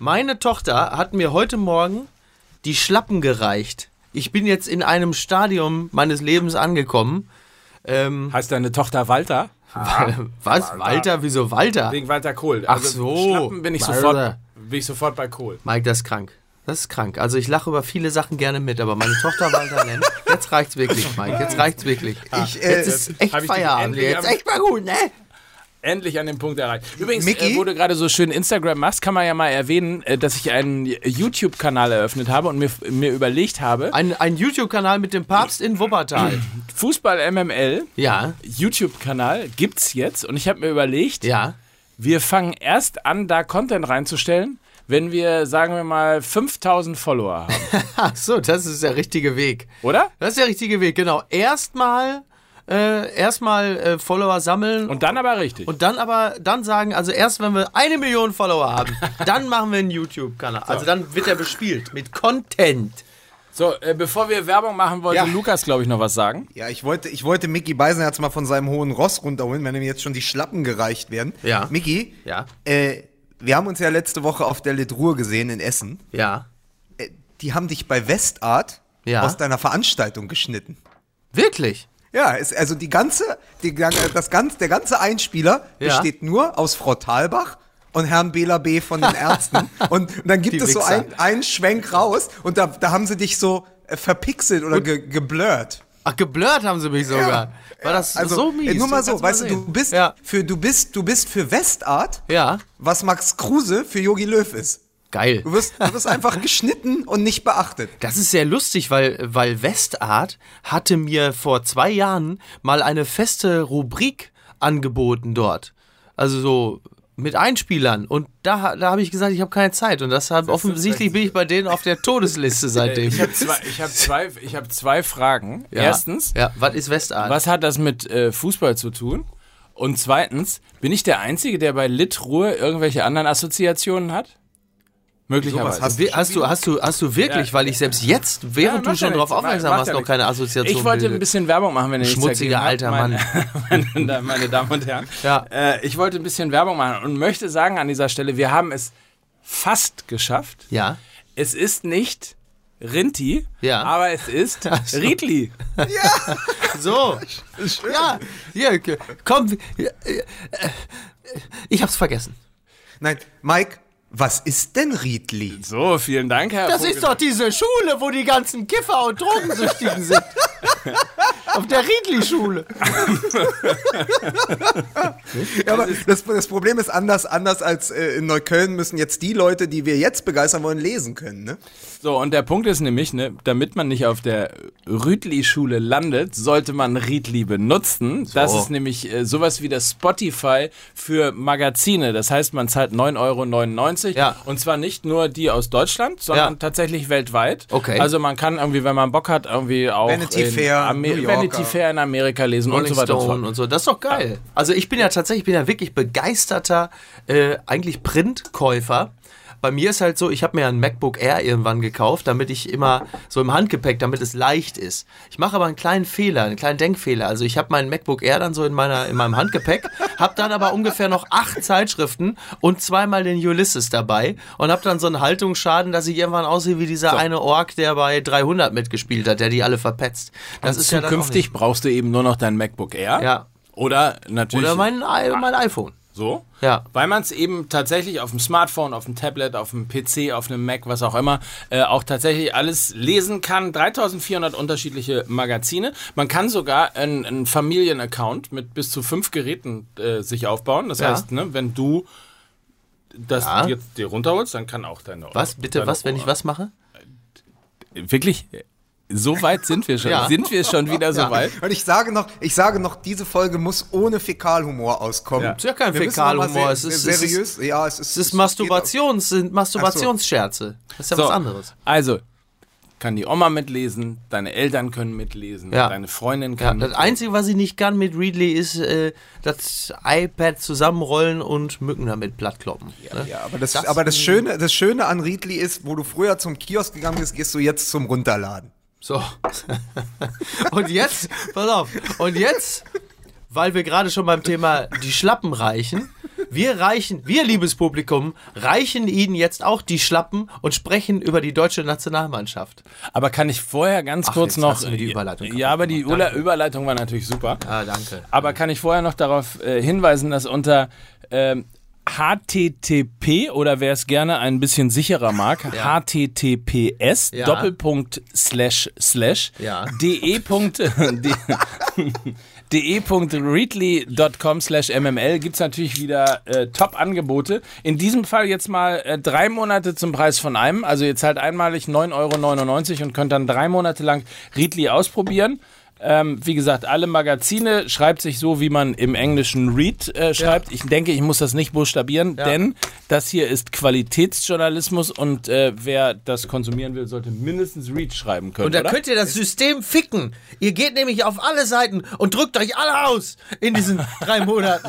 Meine Tochter hat mir heute Morgen die Schlappen gereicht. Ich bin jetzt in einem Stadium meines Lebens angekommen. Ähm, Heißt deine Tochter Walter? was? Walter? Wieso Walter? Wegen Walter Kohl. Ach so. Schlappen bin ich, Walter. sofort, bin ich sofort bei Kohl. Mike, das ist krank. Das ist krank. Also ich lache über viele Sachen gerne mit, aber meine Tochter Walter nennen. Jetzt reicht's wirklich, Mike. Jetzt reicht's wirklich. Ich, äh, Jetzt ist echt Feierabend. Jetzt echt mal gut, ne? Endlich an den Punkt erreicht. Übrigens, Micky? äh, wo du gerade so schön Instagram machst, kann man ja mal erwähnen, äh, dass ich einen YouTube-Kanal eröffnet habe und mir, mir überlegt habe, Ein, ein YouTube-Kanal mit dem Papst in Wuppertal. Fußball MML, Ja, YouTube-Kanal, gibt's jetzt. Und ich habe mir überlegt, ja. wir fangen erst an, da Content reinzustellen, wenn wir, sagen wir mal, 5000 Follower haben. Ach so, das ist der richtige Weg. Oder? Das ist der richtige Weg, genau. Erstmal äh, erstmal äh, Follower sammeln Und dann aber richtig. und dann aber dann sagen, also erst wenn wir eine Million Follower haben, dann machen wir einen YouTube-Kanal. Also dann wird er bespielt mit Content. So, äh, bevor wir Werbung machen, wollte Ja. Lukas, glaube ich, noch was sagen. Ja, ich wollte, ich wollte Mickey Beisenherz mal von seinem hohen Ross runterholen, wenn ihm jetzt schon die Schlappen gereicht werden. Ja. Mickey, Ja. äh, wir haben uns ja letzte Woche auf der Litruhe gesehen in Essen. Ja. Äh, die haben dich bei Westart Ja. aus deiner Veranstaltung geschnitten. Wirklich? Ja, es, also die ganze, die, das ganze, der ganze Einspieler Ja. besteht nur aus Frau Thalbach und Herrn Bela B. von den Ärzten. und, und dann gibt Die es so Wichser. ein, einen Schwenk raus und da, da haben sie dich so äh, verpixelt oder ge, geblurrt. Ach, geblurrt haben sie mich sogar. War das also, so mies? äh, Nur mal so, weißt du, du bist, Ja. für, du, bist, du bist für Westart, Ja. was Max Kruse für Yogi Löw ist. Geil. Du wirst, du wirst einfach geschnitten und nicht beachtet. Das ist sehr lustig, weil, weil Westart hatte mir vor zwei Jahren mal eine feste Rubrik angeboten dort. Also so mit Einspielern. Und da, da habe ich gesagt, ich habe keine Zeit. Und das hat, offensichtlich bin ich bei denen auf der Todesliste seitdem. Ich habe zwei, ich hab zwei, ich hab zwei Fragen. Ja. Erstens, Ja, was ist Westart? was hat das mit äh, Fußball zu tun? Und zweitens, bin ich der Einzige, der bei Litruhe irgendwelche anderen Assoziationen hat? Möglicherweise. Hast Wie- Hast du, hast du, hast du wirklich, Ja. weil ich selbst jetzt, während Ja, du schon ja darauf nichts. aufmerksam warst, ja noch keine Assoziation ich wollte bilde. ein bisschen Werbung machen, wenn ihr Schmutziger alter meine, meine, meine Damen und Herren. Ja. Äh, ich wollte ein bisschen Werbung machen und möchte sagen an dieser Stelle, wir haben es fast geschafft. Ja. Es ist nicht Rinti, Ja. aber es ist Riedli. So. Ja, hier, komm. äh, äh, Ich hab's vergessen. Nein, Mike, was ist denn Riedli? So, vielen Dank, Herr Das Vogel. ist doch diese Schule, wo die ganzen Kiffer und Drogensüchtigen sind. Auf der Riedli-Schule. Ja, aber das, das Problem ist anders, anders als äh, in Neukölln müssen jetzt die Leute, die wir jetzt begeistern wollen, lesen können. Ne? So, und der Punkt ist nämlich, ne, damit man nicht auf der Rütli-Schule landet, sollte man Riedli benutzen. Das ist nämlich äh, sowas wie das Spotify für Magazine. Das heißt, man zahlt 9,99 Euro. Ja. Und zwar nicht nur die aus Deutschland, sondern Ja. tatsächlich weltweit. Okay. Also man kann irgendwie, wenn man Bock hat, irgendwie auch Vanity in Fair, Amer-. Vanity Fair in Amerika lesen Rolling und so weiter und so Stone fort. und so. Das ist doch geil. Also ich bin ja tatsächlich, ich bin ja wirklich begeisterter, äh, eigentlich Printkäufer. Bei mir ist halt so, ich habe mir ein MacBook Air irgendwann gekauft, damit ich immer so im Handgepäck, damit es leicht ist. Ich mache aber einen kleinen Fehler, einen kleinen Denkfehler. Also ich habe mein MacBook Air dann so in meiner in meinem Handgepäck, habe dann aber ungefähr noch acht Zeitschriften und zweimal den Ulysses dabei und habe dann so einen Haltungsschaden, dass ich irgendwann aussehe wie dieser eine Ork, der bei 300 mitgespielt hat, der die alle verpetzt. Das ist ja dann auch Zukünftig brauchst du eben nur noch dein MacBook Air. Ja. Oder natürlich. Oder mein, mein iPhone. So? Ja. Weil man es eben tatsächlich auf dem Smartphone, auf dem Tablet, auf dem PC, auf einem Mac, was auch immer, äh, auch tatsächlich alles lesen kann. 3400 unterschiedliche Magazine. Man kann sogar einen, Familienaccount mit bis zu fünf Geräten äh, sich aufbauen. Das Ja. heißt, ne, wenn du das Ja. jetzt dir runterholst, dann kann auch deine. Was? Bitte deine was, wenn ich was mache? Wirklich? So weit sind wir schon. Ja. Sind wir schon wieder so weit? Und ich sage noch, ich sage noch, diese Folge muss ohne Fäkalhumor auskommen. Ja. ist ja kein Fäkalhumor, sehr- es ist- sehr es ist- seriös. ja, es ist, Es ist Masturbations, sind Masturbationsscherze. Das ist ja was So, anderes. Also, kann die Oma mitlesen, deine Eltern können mitlesen, Ja. deine Freundin Ja, kann das Einzige, was ich nicht kann mit Readly, ist äh, das iPad zusammenrollen und Mücken damit plattkloppen. ne? Ja, aber das, aber das Schöne, das Schöne an Riedli ist, wo du früher zum Kiosk gegangen bist, gehst du jetzt zum Runterladen. So. und jetzt, pass auf, und jetzt, weil wir gerade schon beim Thema die Schlappen reichen, Wir reichen, wir, liebes Publikum, reichen Ihnen jetzt auch die Schlappen und sprechen über die deutsche Nationalmannschaft. Aber kann ich vorher ganz Ach, kurz noch. die Überleitung kaputt ja, aber die. Danke. Überleitung war natürlich super. Ah, danke. Aber kann ich vorher noch darauf äh, hinweisen, dass unter ähm, HTTP oder wer es gerne ein bisschen sicherer mag, HTTPS Ja. Doppelpunkt slash slash Ja. de- de.readly.com slash mml gibt es natürlich wieder äh, Top-Angebote. In diesem Fall jetzt mal äh, drei Monate zum Preis von einem. Also ihr zahlt einmalig 9,99 Euro und könnt dann drei Monate lang Readly ausprobieren. Ähm, wie gesagt, alle Magazine schreibt sich so, wie man im Englischen Read äh, schreibt. Ich denke, ich muss das nicht buchstabieren, Ja. denn das hier ist Qualitätsjournalismus und äh, wer das konsumieren will, sollte mindestens Read schreiben können. Und da oder? könnt ihr das System ficken. Ihr geht nämlich auf alle Seiten und drückt euch alle aus in diesen drei Monaten.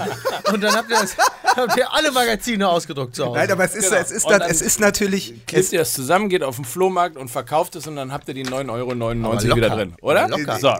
Und dann habt ihr, das, habt ihr alle Magazine ausgedruckt zu Hause. Nein, aber es ist, Genau. es ist, das, es ist natürlich. Klebt ihr das zusammen, geht auf den Flohmarkt und verkauft es und dann habt ihr die 9,99 Euro wieder drin, oder? Locker. So.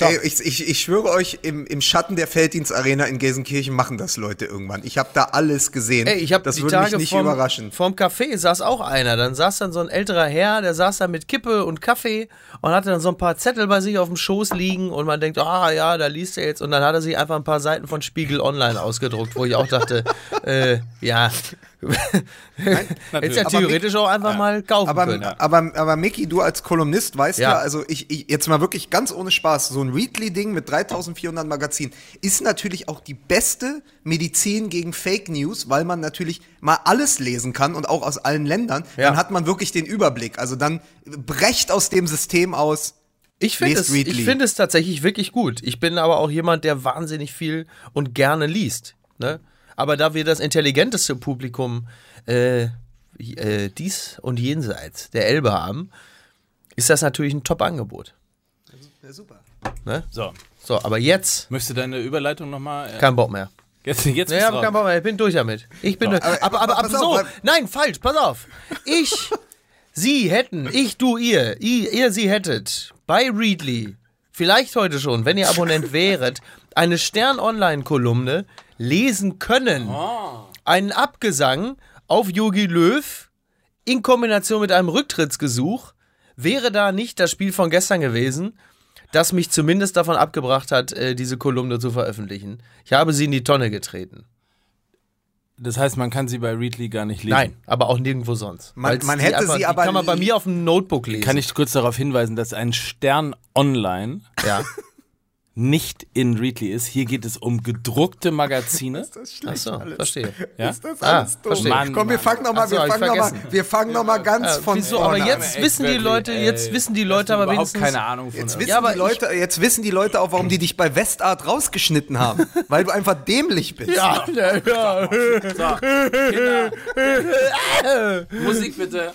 Ey, ich, ich, ich schwöre euch, im, im Schatten der Felddienstarena in Gelsenkirchen machen das Leute irgendwann. Ich habe da alles gesehen. Ey, ich habe das die würde Tage mich nicht vom, überraschen. Vorm Café saß auch einer. Dann saß dann so ein älterer Herr, der saß da mit Kippe und Kaffee und hatte dann so ein paar Zettel bei sich auf dem Schoß liegen und man denkt, ah ja, da liest er jetzt. Und dann hat er sich einfach ein paar Seiten von Spiegel Online ausgedruckt, wo ich auch dachte, äh, ja, hätte ja Aber theoretisch auch einfach mal kaufen Aber, können. aber, aber Mickey, du als Kolumnist weißt ja, Ja. also ich, ich jetzt mal wirklich ganz ohne Spaß, so ein Readly-Ding mit 3400 Magazinen ist natürlich auch die beste Medizin gegen Fake News, weil man natürlich mal alles lesen kann und auch aus allen Ländern. Ja. Dann hat man wirklich den Überblick. Also dann brecht aus dem System aus. Ich finde es, ich find es tatsächlich wirklich gut. Ich bin aber auch jemand, der wahnsinnig viel und gerne liest. Ne? Aber da wir das intelligenteste Publikum äh, äh, dies und jenseits der Elbe haben, ist das natürlich ein Top-Angebot. Ja, super. Ne? so. So, aber jetzt Möchtest du deine Überleitung nochmal? Äh, kein Bock mehr. jetzt jetzt Nee, bist dran. Bock mehr. Ich bin durch damit. Ich bin durch. aber- Aber, aber, aber so. auf, Nein, falsch. Pass auf. Ich, Sie hätten, ich, du, ihr, ihr, ihr, Sie hättet bei Readly, vielleicht heute schon, wenn ihr Abonnent wäret, eine Stern-Online-Kolumne lesen können. Einen Abgesang auf Yogi Löw in Kombination mit einem Rücktrittsgesuch wäre da nicht das Spiel von gestern gewesen, das mich zumindest davon abgebracht hat, äh, diese Kolumne zu veröffentlichen. Ich habe sie in die Tonne getreten. Das heißt, man kann sie bei Readly gar nicht lesen. Nein, aber auch nirgendwo sonst. Man- man hätte sie die aber kann man bei mir auf dem Notebook lesen. Kann ich kurz darauf hinweisen, dass ein Stern online Ja. nicht in Readly ist. Hier geht es um gedruckte Magazine. Ach so, verstehe. Ja? Ist das Ah, alles doof? verstehe. Mann, Komm, wir fangen nochmal, so, wir fangen nochmal, vergessen. wir fangen noch mal ganz Äh, von wieso, aber vorne jetzt an. wissen die Leute, jetzt wissen die Leute aber überhaupt wenigstens. keine Ahnung von Jetzt wissen, Ja, aber die Leute, jetzt wissen die Leute auch, warum die dich bei Westart rausgeschnitten haben. weil du einfach dämlich bist. Ja, ja, ja. So, Kinder. Musik bitte.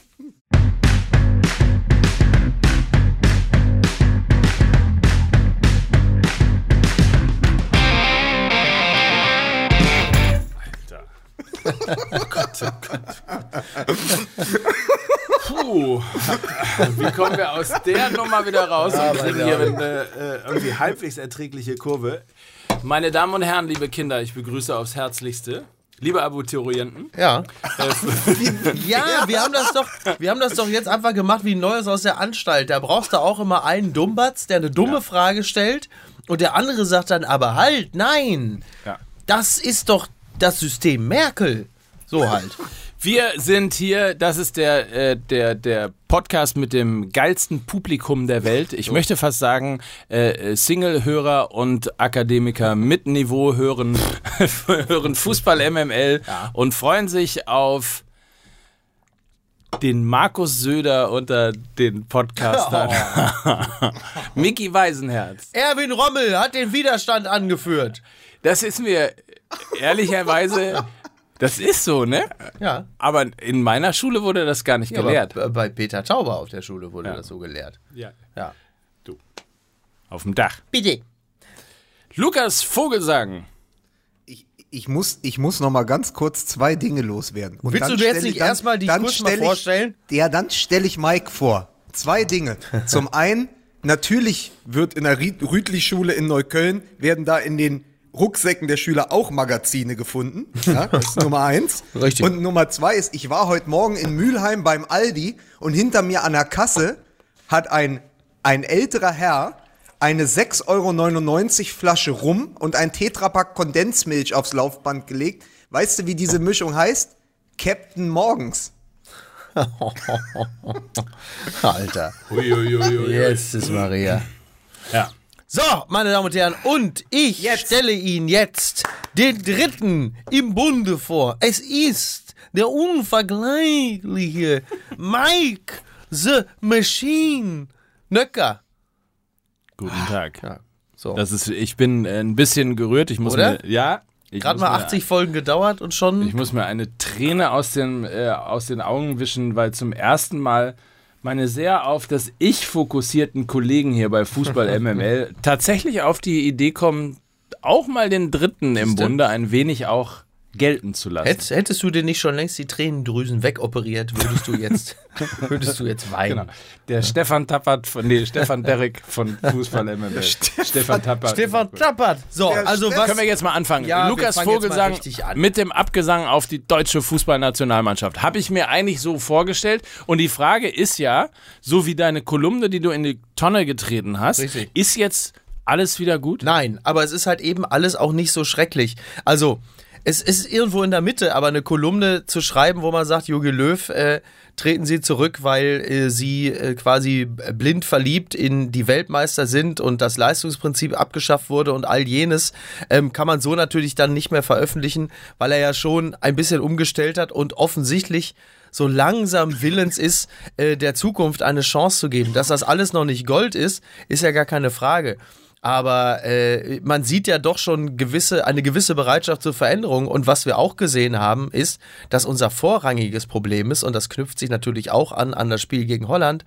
Oh Gott, oh Gott. Puh. Wie kommen wir aus der Nummer wieder raus und kriegen hier eine äh, irgendwie halbwegs erträgliche Kurve? Meine Damen und Herren, liebe Kinder, ich begrüße aufs Herzlichste. Liebe Abiturienten, Ja. ja, wir haben das doch, wir haben das doch jetzt einfach gemacht wie Neues aus der Anstalt. Da brauchst du auch immer einen Dummbatz, der eine dumme Frage stellt und der andere sagt dann, aber halt, nein. Ja. Das ist doch das System Merkel. So halt. Wir sind hier, das ist der, äh, der, der Podcast mit dem geilsten Publikum der Welt. Ich möchte fast sagen, äh, Single-Hörer und Akademiker mit Niveau hören, hören Fußball MML und freuen sich auf den Markus Söder unter den Podcastern. Mickey Weisenherz. Erwin Rommel hat den Widerstand angeführt. Das ist mir ehrlicherweise, das ist so, ne? Ja. Aber in meiner Schule wurde das gar nicht gelehrt. Aber bei Peter Tauber auf der Schule wurde Ja. das so gelehrt. Ja. Ja. Auf dem Dach. Bitte. Lukas Vogelsang. Ich, ich muss, ich muss noch mal ganz kurz zwei Dinge loswerden. Und Willst dann du jetzt stell nicht erstmal dann kurz mal stell ich- vorstellen? Ja, dann stelle ich Mike vor. Zwei Dinge. Zum einen, natürlich wird in der Rütli-Schule in Neukölln, werden da in den Rucksäcken der Schüler auch Magazine gefunden. Ja, das ist Nummer eins. Richtig. Und Nummer zwei ist, ich war heute Morgen in Mülheim beim Aldi und hinter mir an der Kasse hat ein, ein älterer Herr eine 6,99 Euro Flasche Rum und ein Tetrapack Kondensmilch aufs Laufband gelegt. Weißt du, wie diese Mischung heißt? Captain Morgens. Alter. Uiuiuiui. Jesus Maria. Ja. So, meine Damen und Herren, und ich Jetzt. stelle Ihnen jetzt den dritten im Bunde vor. Es ist der unvergleichliche Mike the Machine Nöcker. Guten Tag. Ja, so. Das ist, ich bin äh, ein bisschen gerührt. Ich muss Oder? mir, ja. ich Gerade mal mir- 80 Folgen gedauert und schon. Ich muss mir eine Träne aus den, äh, aus den Augen wischen, weil zum ersten Mal meine sehr auf das Ich fokussierten Kollegen hier bei Fußball MML tatsächlich auf die Idee kommen, auch mal den Dritten im? Bunde ein wenig auch gelten zu lassen. Hätt, hättest du dir nicht schon längst die Tränendrüsen wegoperiert, würdest du jetzt, würdest du jetzt weinen. Genau. Der Stefan Tappert von, nee, Stefan Derrick von Fußball MML. Stefan Tappert. Stefan Tappert. So, Der also was. Können wir jetzt mal anfangen? Ja, Lukas Vogelsang an. mit dem Abgesang auf die deutsche Fußballnationalmannschaft. Habe ich mir eigentlich so vorgestellt. Und die Frage ist ja, so wie deine Kolumne, die du in die Tonne getreten hast, Richtig. ist jetzt alles wieder gut? Nein, aber es ist halt eben alles auch nicht so schrecklich. Also, es ist irgendwo in der Mitte, aber eine Kolumne zu schreiben, wo man sagt, Jogi Löw, äh, treten Sie zurück, weil äh, Sie äh, quasi blind verliebt in die Weltmeister sind und das Leistungsprinzip abgeschafft wurde und all jenes, ähm, kann man so natürlich dann nicht mehr veröffentlichen, weil er ja schon ein bisschen umgestellt hat und offensichtlich so langsam willens ist, äh, der Zukunft eine Chance zu geben. Dass das alles noch nicht Gold ist, ist ja gar keine Frage. Aber äh, man sieht ja doch schon gewisse, eine gewisse Bereitschaft zur Veränderung. Und was wir auch gesehen haben, ist, dass unser vorrangiges Problem ist, und das knüpft sich natürlich auch an, an das Spiel gegen Holland,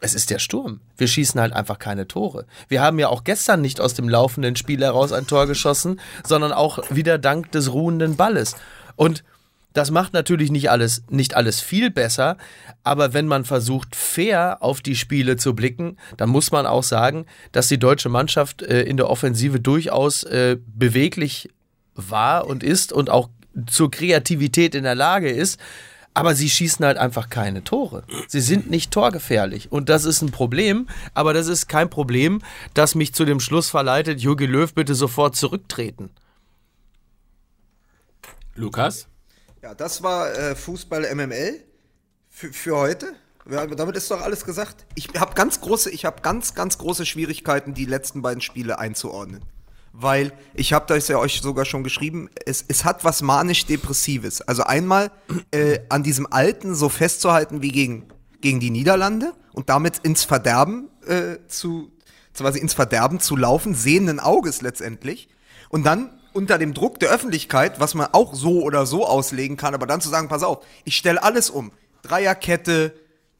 es ist der Sturm. Wir schießen halt einfach keine Tore. Wir haben ja auch gestern nicht aus dem laufenden Spiel heraus ein Tor geschossen, sondern auch wieder dank des ruhenden Balles. Und das macht natürlich nicht alles, nicht alles viel besser, aber wenn man versucht, fair auf die Spiele zu blicken, dann muss man auch sagen, dass die deutsche Mannschaft äh, in der Offensive durchaus äh, beweglich war und ist und auch zur Kreativität in der Lage ist. Aber sie schießen halt einfach keine Tore. Sie sind nicht torgefährlich. Und das ist ein Problem. Aber das ist kein Problem, das mich zu dem Schluss verleitet, Jogi Löw bitte sofort zurücktreten. Lukas? Ja, das war äh, Fußball MML für, für heute. Ja, damit ist doch alles gesagt. Ich habe ganz große, ich habe ganz, ganz große Schwierigkeiten, die letzten beiden Spiele einzuordnen. Weil, ich habe das ja euch sogar schon geschrieben, es, es hat was manisch-depressives. Also einmal äh, an diesem Alten so festzuhalten wie gegen, gegen die Niederlande und damit ins Verderben äh, zu, quasi ins Verderben zu laufen, sehenden Auges letztendlich. Und dann unter dem Druck der Öffentlichkeit, was man auch so oder so auslegen kann, aber dann zu sagen, pass auf, ich stelle alles um. Dreierkette,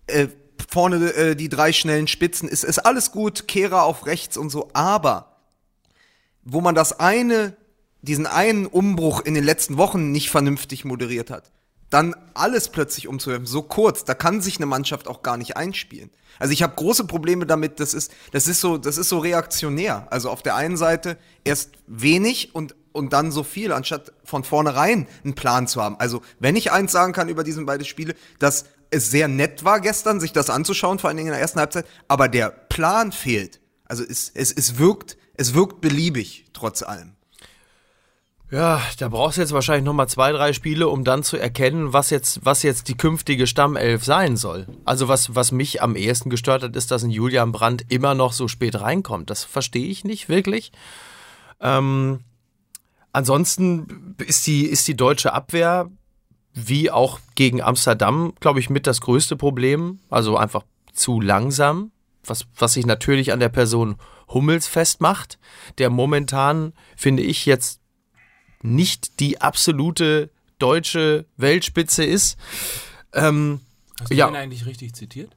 äh, vorne äh, die drei schnellen Spitzen, ist, ist alles gut, Kehrer auf rechts und so, aber wo man das eine, diesen einen Umbruch in den letzten Wochen nicht vernünftig moderiert hat, dann alles plötzlich umzuwerfen, so kurz, da kann sich eine Mannschaft auch gar nicht einspielen. Also ich habe große Probleme damit, das ist, das ist so, das ist so reaktionär. Also auf der einen Seite erst wenig und, und dann so viel, anstatt von vornherein einen Plan zu haben. Also wenn ich eins sagen kann über diesen beiden Spiele, dass es sehr nett war gestern, sich das anzuschauen, vor allen Dingen in der ersten Halbzeit, aber der Plan fehlt. Also es, es, es wirkt, es wirkt beliebig, trotz allem. Ja, da brauchst du jetzt wahrscheinlich nochmal zwei, drei Spiele, um dann zu erkennen, was jetzt, was jetzt die künftige Stammelf sein soll. Also was, was mich am ehesten gestört hat, ist, dass ein Julian Brandt immer noch so spät reinkommt. Das verstehe ich nicht wirklich. Ähm, ansonsten ist die, ist die deutsche Abwehr wie auch gegen Amsterdam, glaube ich, mit das größte Problem. Also einfach zu langsam, was, was sich natürlich an der Person Hummels festmacht, der momentan, finde ich, jetzt nicht die absolute deutsche Weltspitze ist. Ähm, Hast du Ja. ihn eigentlich richtig zitiert?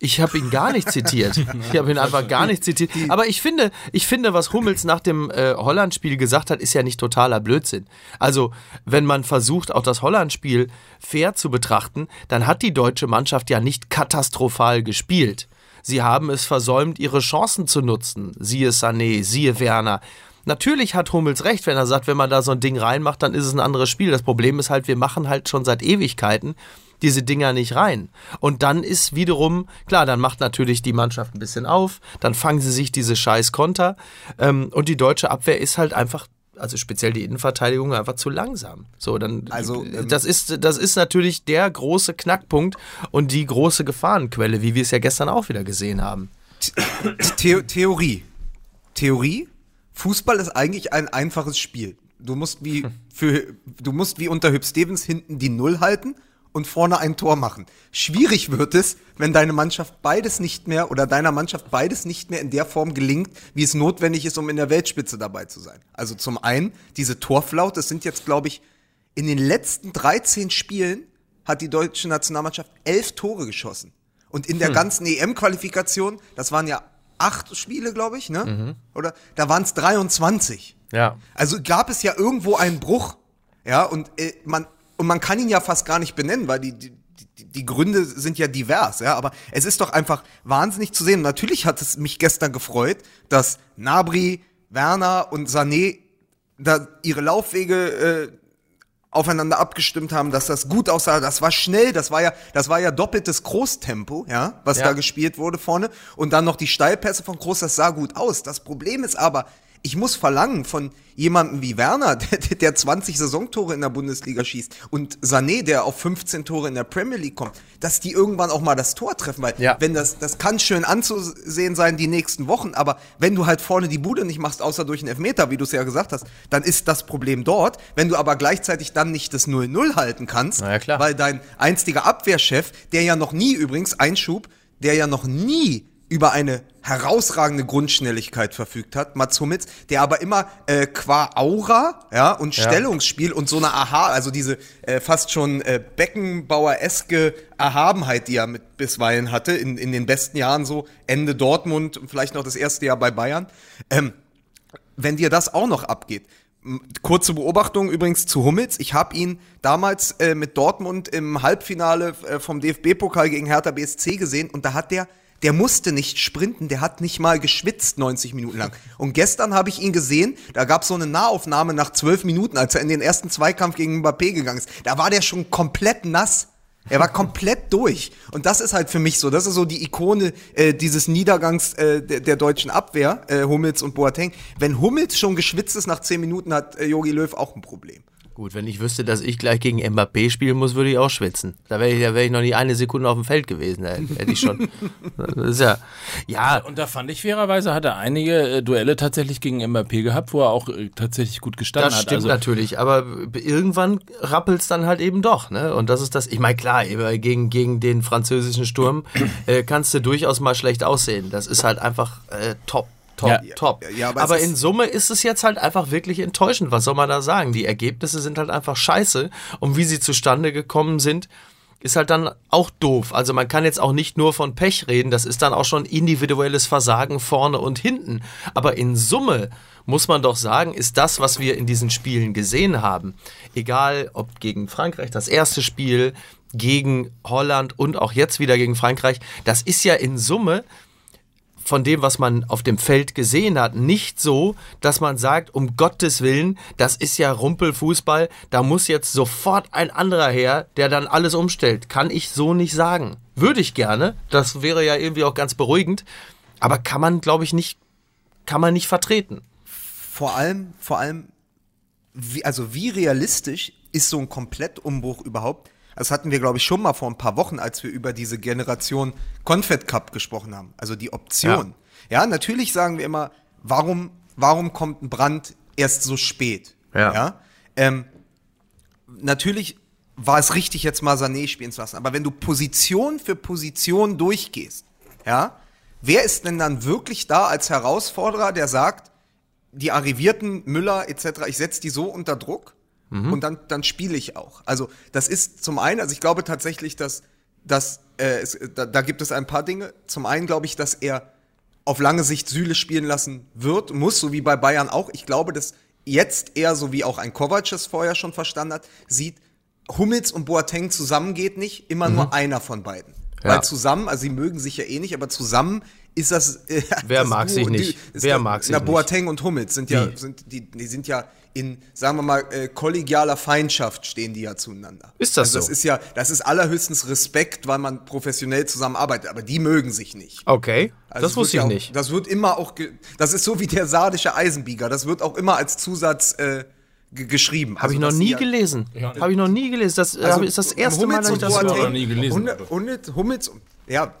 Ich habe ihn gar nicht zitiert. Ich habe ihn einfach gar nicht zitiert. Aber ich finde, ich finde, was Hummels nach dem äh, Holland-Spiel gesagt hat, ist ja nicht totaler Blödsinn. Also, wenn man versucht, auch das Holland-Spiel fair zu betrachten, dann hat die deutsche Mannschaft ja nicht katastrophal gespielt. Sie haben es versäumt, ihre Chancen zu nutzen. Siehe Sané, siehe Werner. Natürlich hat Hummels recht, wenn er sagt, wenn man da so ein Ding reinmacht, dann ist es ein anderes Spiel. Das Problem ist halt, wir machen halt schon seit Ewigkeiten diese Dinger nicht rein. Und dann ist wiederum, klar, dann macht natürlich die Mannschaft ein bisschen auf, dann fangen sie sich diese scheiß Konter ähm, und die deutsche Abwehr ist halt einfach also speziell die Innenverteidigung einfach zu langsam. So, dann Also, ähm, das ist das ist natürlich der große Knackpunkt und die große Gefahrenquelle, wie wir es ja gestern auch wieder gesehen haben. The Theorie. Theorie. Fußball ist eigentlich ein einfaches Spiel. Du musst wie für du musst wie unter Hüb Stevens hinten die Null halten und vorne ein Tor machen. Schwierig wird es, wenn deine Mannschaft beides nicht mehr oder deiner Mannschaft beides nicht mehr in der Form gelingt, wie es notwendig ist, um in der Weltspitze dabei zu sein. Also zum einen diese Torflaut, das sind jetzt glaube ich in den letzten 13 Spielen hat die deutsche Nationalmannschaft elf Tore geschossen. Und in der ganzen EM-Qualifikation, das waren ja acht Spiele, glaube ich, ne? Oder? Da waren es 23. Ja. Also gab es ja irgendwo einen Bruch, ja, und äh, man und man kann ihn ja fast gar nicht benennen, weil die, die die- Gründe sind ja divers, ja, aber es ist doch einfach wahnsinnig zu sehen. Natürlich hat es mich gestern gefreut, dass Nabri, Werner und Sané da ihre Laufwege äh, aufeinander abgestimmt haben, dass das gut aussah. Das war schnell, das war ja, das war ja doppeltes Großtempo, ja, was Ja. da gespielt wurde vorne. Und dann noch die Steilpässe von Groß, das sah gut aus. Das Problem ist aber, ich muss verlangen von jemandem wie Werner, der, der 20 Saisontore in der Bundesliga schießt, und Sané, der auf 15 Tore in der Premier League kommt, dass die irgendwann auch mal das Tor treffen, weil Ja. wenn das, das kann schön anzusehen sein die nächsten Wochen, aber wenn du halt vorne die Bude nicht machst, außer durch einen Elfmeter, wie du es ja gesagt hast, dann ist das Problem dort. Wenn du aber gleichzeitig dann nicht das 0-0 halten kannst, ja, weil dein einstiger Abwehrchef, der ja noch nie übrigens, Einschub, der ja noch nie über eine herausragende Grundschnelligkeit verfügt hat, Mats Hummels, der aber immer äh, qua Aura ja, und Ja. Stellungsspiel und so eine Aha, also diese äh, fast schon äh, Beckenbauer-eske Erhabenheit, die er mit bisweilen hatte, in, in den besten Jahren so, Ende Dortmund und vielleicht noch das erste Jahr bei Bayern, ähm, wenn dir das auch noch abgeht. Kurze Beobachtung übrigens zu Hummels. Ich habe ihn damals äh, mit Dortmund im Halbfinale äh, vom DFB-Pokal gegen Hertha BSC gesehen und da hat der, der musste nicht sprinten, der hat nicht mal geschwitzt 90 Minuten lang. Und gestern habe ich ihn gesehen, da gab es so eine Nahaufnahme nach 12 Minuten, als er in den ersten Zweikampf gegen Mbappé gegangen ist. Da war der schon komplett nass. Er war komplett durch. Und das ist halt für mich so, das ist so die Ikone äh, dieses Niedergangs äh, der, der deutschen Abwehr, äh, Hummels und Boateng. Wenn Hummels schon geschwitzt ist nach 10 Minuten, hat äh, Jogi Löw auch ein Problem. Gut, wenn ich wüsste, dass ich gleich gegen Mbappé spielen muss, würde ich auch schwitzen. Da wäre ich, da wär ich noch nie eine Sekunde auf dem Feld gewesen. Da hätte ich schon. Das ist ja. Ja, Und da fand ich fairerweise, hat er einige äh, Duelle tatsächlich gegen Mbappé gehabt, wo er auch äh, tatsächlich gut gestanden Das hat. stimmt Also, natürlich, aber irgendwann rappelt's dann halt eben doch, ne? Und das ist das, ich meine, klar, gegen, gegen den französischen Sturm äh, kannst du durchaus mal schlecht aussehen. Das ist halt einfach äh, top. Top, Ja. top. Ja, aber aber in Summe ist es jetzt halt einfach wirklich enttäuschend. Was soll man da sagen? Die Ergebnisse sind halt einfach scheiße. Und wie sie zustande gekommen sind, ist halt dann auch doof. Also man kann jetzt auch nicht nur von Pech reden, das ist dann auch schon individuelles Versagen vorne und hinten. Aber in Summe muss man doch sagen, ist das, was wir in diesen Spielen gesehen haben, egal ob gegen Frankreich das erste Spiel, gegen Holland und auch jetzt wieder gegen Frankreich, das ist ja in Summe von dem, was man auf dem Feld gesehen hat, nicht so, dass man sagt, um Gottes Willen, das ist ja Rumpelfußball, da muss jetzt sofort ein anderer her, der dann alles umstellt. Kann ich so nicht sagen. Würde ich gerne, das wäre ja irgendwie auch ganz beruhigend, aber kann man, glaube ich, nicht, kann man nicht vertreten. Vor allem, vor allem, wie, also wie realistisch ist so ein Komplettumbruch überhaupt? Das hatten wir, glaube ich, schon mal vor ein paar Wochen, als wir über diese Generation Confed Cup gesprochen haben. Also die Option. Ja, natürlich sagen wir immer, warum, warum kommt ein Brand erst so spät? Ja. ja? Ähm, natürlich war es richtig, jetzt mal Sané spielen zu lassen. Aber wenn du Position für Position durchgehst, ja, wer ist denn dann wirklich da als Herausforderer, der sagt, die arrivierten Müller etc., ich setze die so unter Druck und dann, dann spiele ich auch. Also das ist zum einen, also ich glaube tatsächlich, dass, dass äh, es, da, da gibt es ein paar Dinge. Zum einen glaube ich, dass er auf lange Sicht Süle spielen lassen wird, muss, so wie bei Bayern auch. Ich glaube, dass jetzt eher, so wie auch ein Kovac es vorher schon verstanden hat, sieht, Hummels und Boateng zusammen geht nicht, immer nur einer von beiden. Ja. Weil zusammen, also sie mögen sich ja eh nicht, aber zusammen ist das. Äh, Wer das mag sich Duo- nicht? die- ist Wer mag sich na, nicht? Boateng und Hummels sind ja, sind, die, die sind ja in, sagen wir mal, äh, kollegialer Feindschaft stehen die ja zueinander. Ist das also das so? ist ja, das ist allerhöchstens Respekt, weil man professionell zusammenarbeitet, aber die mögen sich nicht. Okay, Also das wusste ich ja nicht. Auch, das wird immer auch, das ist so wie der sardische Eisenbieger, das wird auch immer als Zusatz äh, ge- geschrieben. Habe Also, ich noch nie ja- gelesen. Ja. Habe ich noch nie gelesen. Das äh, ist das erste Mal, Hummels dass ich das höre. noch nie gelesen. Hummels, Hummels, Hummels, ja,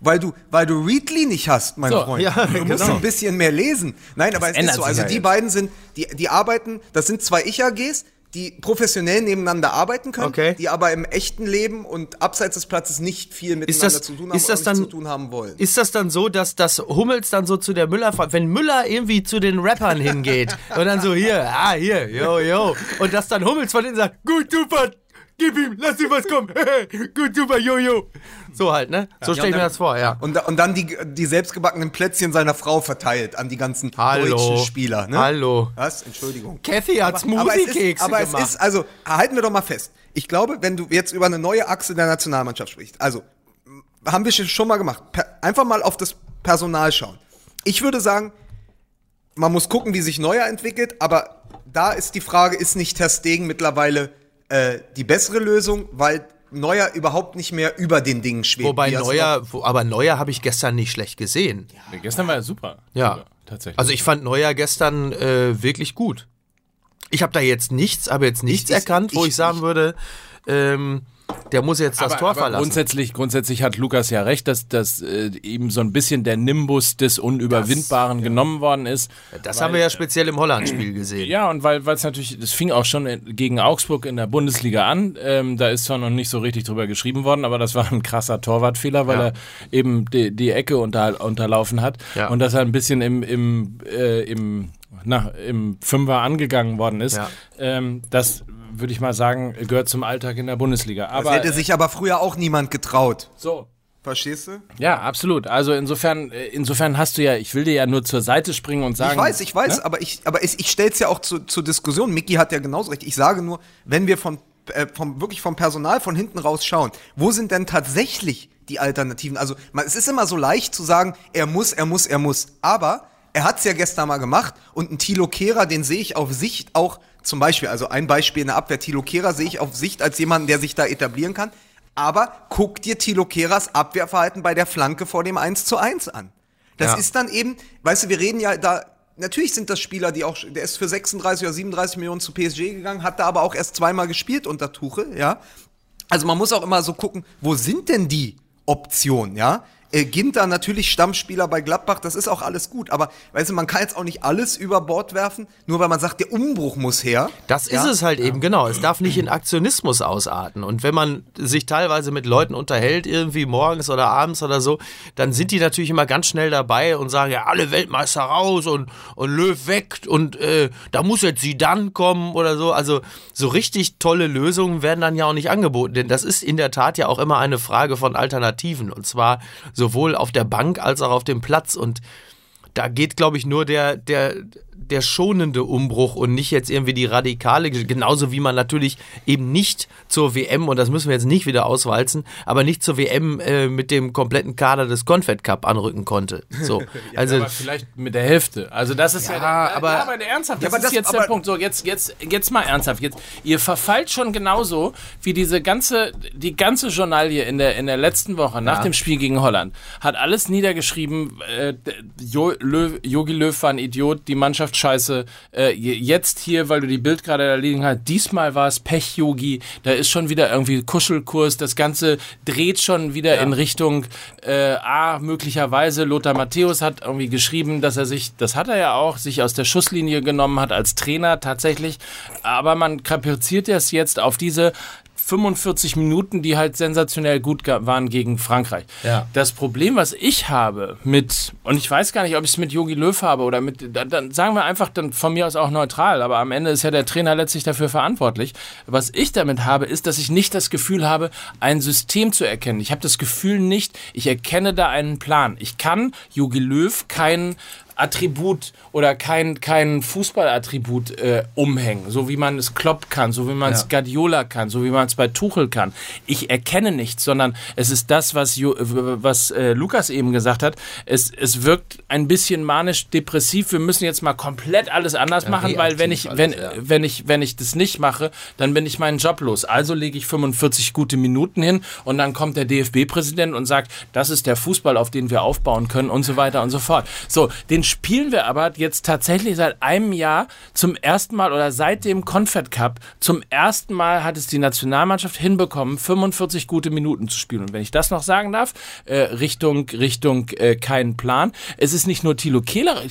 weil du, weil du Readly nicht hast, mein So, Freund. ja, du musst genau. ein bisschen mehr lesen. Nein, aber es ist so. Also ja die jetzt. beiden sind, die, die arbeiten, das sind zwei Ich-AGs, die professionell nebeneinander arbeiten können, Okay. die aber im echten Leben und abseits des Platzes nicht viel miteinander das, zu tun haben ist das oder dann, zu tun haben wollen. ist das dann so, dass das Hummels dann so zu der Müller, wenn Müller irgendwie zu den Rappern hingeht und dann so hier, ah hier, yo, yo, und dass dann Hummels von denen sagt, gut, super, gib ihm, lass ihm was kommen, gut, super, yo. So halt, ne? So stelle ich mir das vor, ja. Und, und dann die, die selbstgebackenen Plätzchen seiner Frau verteilt an die ganzen Hallo. deutschen Spieler. Ne? Hallo. Was? Entschuldigung. Kathy hat Smoothie-Kekse ist, aber es gemacht. ist, also halten wir doch mal fest. Ich glaube, wenn du jetzt über eine neue Achse der Nationalmannschaft sprichst, also haben wir schon mal gemacht, einfach mal auf das Personal schauen. Ich würde sagen, man muss gucken, wie sich Neuer entwickelt, aber da ist die Frage, ist nicht Ter Stegen mittlerweile äh, die bessere Lösung, weil Neuer überhaupt nicht mehr über den Dingen schwebt. Wobei er Neuer, wo, aber Neuer habe ich gestern nicht schlecht gesehen. Nee, Gestern war er super. Ja. Super, tatsächlich. Also ich fand Neuer gestern äh, wirklich gut. Ich habe da jetzt nichts, habe jetzt nichts ich- erkannt, wo ich, ich- sagen ich- würde, ähm, der muss jetzt das aber, Tor aber verlassen. Grundsätzlich, grundsätzlich hat Lukas ja recht, dass, dass äh, ihm so ein bisschen der Nimbus des Unüberwindbaren genommen worden ist. Das Weil, haben wir ja speziell im Holland-Spiel gesehen. Ja, und weil es natürlich, das fing auch schon gegen Augsburg in der Bundesliga an. Ähm, da ist zwar noch nicht so richtig drüber geschrieben worden, aber das war ein krasser Torwartfehler, weil Ja. er eben die, die Ecke unter, unterlaufen hat Ja. und dass er ein bisschen im, im, äh, im, na, im Fünfer angegangen worden ist. Ja. Ähm, das würde ich mal sagen, gehört zum Alltag in der Bundesliga. Das Aber hätte sich aber früher auch niemand getraut. so. Verstehst du? Ja, absolut. Also insofern, äh, insofern hast du ja, ich will dir ja nur zur Seite springen und sagen. Ich weiß, ich weiß, ne? aber ich, aber ich, ich stelle es ja auch zu, zur Diskussion. Mickey hat ja genauso recht. Ich sage nur, wenn wir von, äh, vom, wirklich vom Personal von hinten raus schauen, wo sind denn tatsächlich die Alternativen? Also man, es ist immer so leicht zu sagen, er muss, er muss, er muss. Aber er hat es ja gestern mal gemacht und ein Thilo Kehrer, den sehe ich auf Sicht auch, zum Beispiel, also ein Beispiel in der Abwehr, Thilo Kehrer sehe ich auf Sicht als jemanden, der sich da etablieren kann. Aber guck dir Thilo Kehrers Abwehrverhalten bei der Flanke vor dem 1 zu 1 an. Das Ja. ist dann eben, weißt du, wir reden ja da, natürlich sind das Spieler, die auch, der ist für 36 oder 37 Millionen zu PSG gegangen, hat da aber auch erst zweimal gespielt unter Tuchel, ja. Also man muss auch immer so gucken, wo sind denn die Optionen, ja? Äh, Ginter natürlich Stammspieler bei Gladbach, das ist auch alles gut, aber weißt du, man kann jetzt auch nicht alles über Bord werfen, nur weil man sagt, der Umbruch muss her. Das ist Ja? es halt eben, genau. Es darf nicht in Aktionismus ausarten. Und wenn man sich teilweise mit Leuten unterhält, irgendwie morgens oder abends oder so, dann sind die natürlich immer ganz schnell dabei und sagen, ja, alle Weltmeister raus und, und Löw weg und äh, da muss jetzt sie dann kommen oder so. Also so richtig tolle Lösungen werden dann ja auch nicht angeboten, denn das ist in der Tat ja auch immer eine Frage von Alternativen. Und zwar sowohl auf der Bank als auch auf dem Platz. Und da geht, glaube ich, nur der, der, der schonende Umbruch und nicht jetzt irgendwie die radikale, genauso wie man natürlich eben nicht zur WM, und das müssen wir jetzt nicht wieder auswalzen, aber nicht zur WM äh, mit dem kompletten Kader des Confed Cup anrücken konnte. So. Also, aber vielleicht mit der Hälfte. Also das ist ja, der, aber- ja, aber ernsthaft, das aber ist das- jetzt der aber- Punkt. So, jetzt, jetzt, jetzt mal ernsthaft. Jetzt, ihr verfallt schon genauso wie diese ganze, die ganze Journalie in der, in der letzten Woche nach dem Spiel gegen Holland hat alles niedergeschrieben. Äh, Jo- Löw- Jogi Löw war ein Idiot, die Mannschaft scheiße. Äh, je- jetzt hier, weil du die Bild gerade liegen hast, diesmal war es Pech Yogi. Da ist schon wieder irgendwie Kuschelkurs. Das Ganze dreht schon wieder in Richtung äh, A, möglicherweise. Lothar Matthäus hat irgendwie geschrieben, dass er sich, das hat er ja auch, sich aus der Schusslinie genommen hat als Trainer tatsächlich. Aber man kapriziert das jetzt auf diese 45 Minuten, die halt sensationell gut waren gegen Frankreich. Ja. Das Problem, was ich habe mit, und ich weiß gar nicht, ob ich es mit Jogi Löw habe oder mit, dann, dann sagen wir einfach dann von mir aus auch neutral, aber am Ende ist ja der Trainer letztlich dafür verantwortlich. Was ich damit habe, ist, dass ich nicht das Gefühl habe, ein System zu erkennen. Ich habe das Gefühl nicht, ich erkenne da einen Plan. Ich kann Jogi Löw keinen Attribut oder kein, kein Fußballattribut äh, umhängen, so wie man es Klopp kann, so wie man es Ja. Guardiola kann, so wie man es bei Tuchel kann. Ich erkenne nichts, sondern es ist das, was, Jo- was äh, Lukas eben gesagt hat. Es, es wirkt ein bisschen manisch-depressiv. Wir müssen jetzt mal komplett alles anders machen, weil wenn ich, reaktiv wenn, alles, ja. wenn ich, wenn ich das nicht mache, dann bin ich meinen Job los. Also lege ich 45 gute Minuten hin und dann kommt der DFB-Präsident und sagt, das ist der Fußball, auf den wir aufbauen können und so weiter und so fort. So, den spielen wir aber jetzt tatsächlich seit einem Jahr zum ersten Mal oder seit dem Confed Cup zum ersten Mal hat es die Nationalmannschaft hinbekommen, 45 gute Minuten zu spielen. Und wenn ich das noch sagen darf, äh, Richtung, Richtung äh, keinen Plan. Es ist nicht nur Thilo Kehler,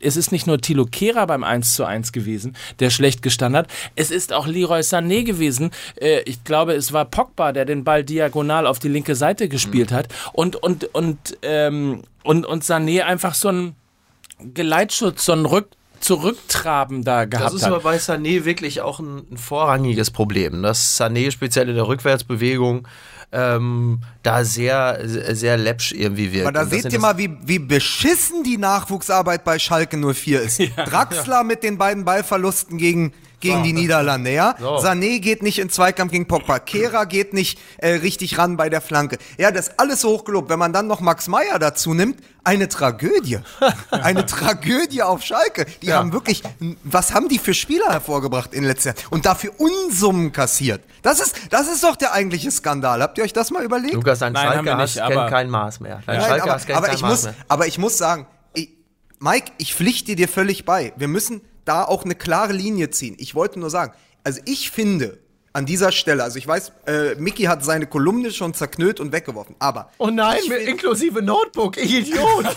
es ist nicht nur Thilo Kehrer beim 1 zu 1 gewesen, der schlecht gestanden hat. Es ist auch Leroy Sané gewesen. Äh, ich glaube, es war Pogba, der den Ball diagonal auf die linke Seite gespielt hat. Und, und, und, ähm, und, und Sané einfach so einen Geleitschutz, so einen Rück Zurücktraben da gehabt Das ist hat. aber bei Sané wirklich auch ein, ein vorrangiges Problem, dass Sané speziell in der Rückwärtsbewegung ähm, da sehr, sehr läppsch irgendwie wirkt. Aber da seht ihr mal, wie, wie beschissen die Nachwuchsarbeit bei Schalke 04 ist. Draxler mit den beiden Ballverlusten gegen, gegen die Niederlande, ja? So. Sané geht nicht in Zweikampf gegen Pogba. Kehra geht nicht äh, richtig ran bei der Flanke. Ja, das ist alles so hochgelobt. Wenn man dann noch Max Meyer dazu nimmt, eine Tragödie. eine Tragödie auf Schalke. Die Ja. haben wirklich, was haben die für Spieler hervorgebracht in letzter Zeit? Und dafür Unsummen kassiert. Das ist, das ist doch der eigentliche Skandal. Habt ihr euch das mal überlegt? Lukas, dein Nein, haben wir Schalke Hass nicht, kennt kein Maß mehr. Dein Nein, Schalke aber, kennt aber kein ich Maß muss, mehr. aber ich muss sagen, ich, Mike, ich pflichte dir völlig bei. Wir müssen da auch eine klare Linie ziehen. Ich wollte nur sagen, also ich finde an dieser Stelle, also ich weiß, äh, Mickey hat seine Kolumne schon zerknüllt und weggeworfen, aber Oh nein, find- inklusive Notebook, ich Idiot.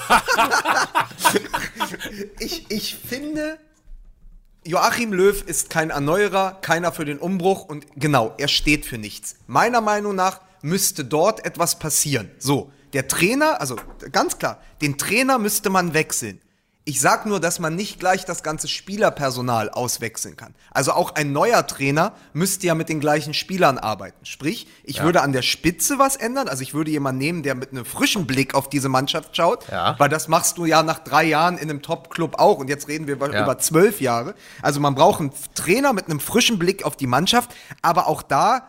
ich, ich finde, Joachim Löw ist kein Erneuerer, keiner für den Umbruch und genau, er steht für nichts. Meiner Meinung nach müsste dort etwas passieren. So, der Trainer, also ganz klar, den Trainer müsste man wechseln. Ich sag nur, dass man nicht gleich das ganze Spielerpersonal auswechseln kann. Also auch ein neuer Trainer müsste ja mit den gleichen Spielern arbeiten. Sprich, ich würde an der Spitze was ändern. Also ich würde jemanden nehmen, der mit einem frischen Blick auf diese Mannschaft schaut. Ja. Weil das machst du ja nach drei Jahren in einem Top-Club auch. Und jetzt reden wir über, Ja. über zwölf Jahre. Also man braucht einen Trainer mit einem frischen Blick auf die Mannschaft. Aber auch da,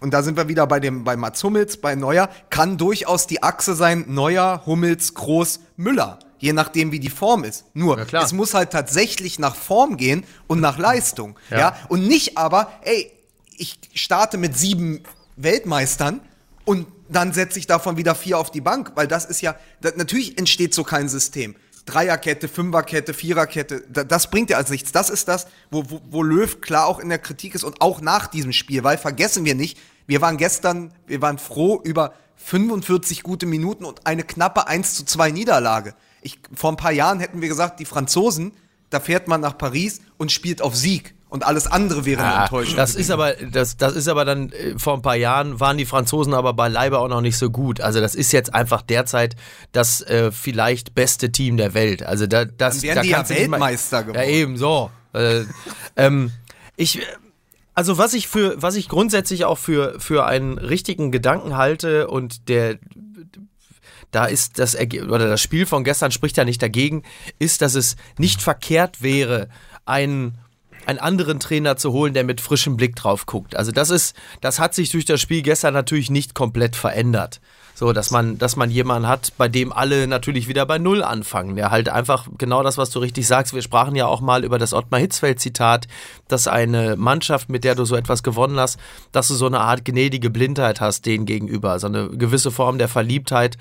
und da sind wir wieder bei dem, bei Mats Hummels, bei Neuer, kann durchaus die Achse sein, Neuer, Hummels, Groß, Müller. Je nachdem, wie die Form ist. Nur, Ja, klar. es muss halt tatsächlich nach Form gehen und nach Leistung. Ja. Ja. Und nicht aber, ey, ich starte mit sieben Weltmeistern und dann setze ich davon wieder vier auf die Bank, weil das ist ja, das, natürlich entsteht so kein System. Dreierkette, Fünferkette, Viererkette, da, das bringt ja also nichts. Das ist das, wo, wo, wo Löw klar auch in der Kritik ist und auch nach diesem Spiel, weil vergessen wir nicht, wir waren gestern, wir waren froh über 45 gute Minuten und eine knappe 1 zu 2 Niederlage. Ich, vor ein paar Jahren hätten wir gesagt, die Franzosen, da fährt man nach Paris und spielt auf Sieg und alles andere wäre eine Ah, Enttäuschung. das ist aber, das, das ist aber dann, äh, vor ein paar Jahren waren die Franzosen aber beileibe auch noch nicht so gut. Also das ist jetzt einfach derzeit das äh, vielleicht beste Team der Welt. Also da, das, Dann wären da die ja nicht mal- Weltmeister geworden. Ja, eben, so. Äh, ähm, ich, also was ich für, was ich grundsätzlich auch für, für einen richtigen Gedanken halte und der, da ist das oder das Spiel von gestern spricht ja nicht dagegen, ist, dass es nicht verkehrt wäre, einen einen anderen Trainer zu holen, der mit frischem Blick drauf guckt. Also das ist, das hat sich durch das Spiel gestern natürlich nicht komplett verändert. So, dass man, dass man jemanden hat, bei dem alle natürlich wieder bei Null anfangen. Der halt einfach genau das, was du richtig sagst. Wir sprachen ja auch mal über das Ottmar Hitzfeld-Zitat, dass eine Mannschaft, mit der du so etwas gewonnen hast, dass du so eine Art gnädige Blindheit hast denen gegenüber. So eine gewisse Form der Verliebtheit.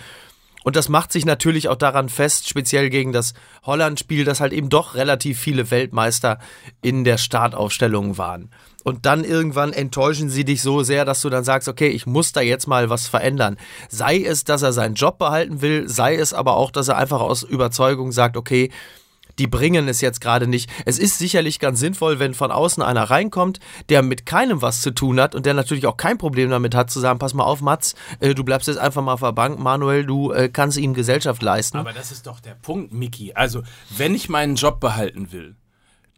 Und das macht sich natürlich auch daran fest, speziell gegen das Holland-Spiel, dass halt eben doch relativ viele Weltmeister in der Startaufstellung waren. Und dann irgendwann enttäuschen sie dich so sehr, dass du dann sagst, okay, ich muss da jetzt mal was verändern. Sei es, dass er seinen Job behalten will, sei es aber auch, dass er einfach aus Überzeugung sagt, okay, die bringen es jetzt gerade nicht. Es ist sicherlich ganz sinnvoll, wenn von außen einer reinkommt, der mit keinem was zu tun hat und der natürlich auch kein Problem damit hat, zu sagen, pass mal auf, Mats, äh, du bleibst jetzt einfach mal auf der Bank, Manuel, du äh, kannst ihm Gesellschaft leisten. Aber das ist doch der Punkt, Miki. Also, wenn ich meinen Job behalten will,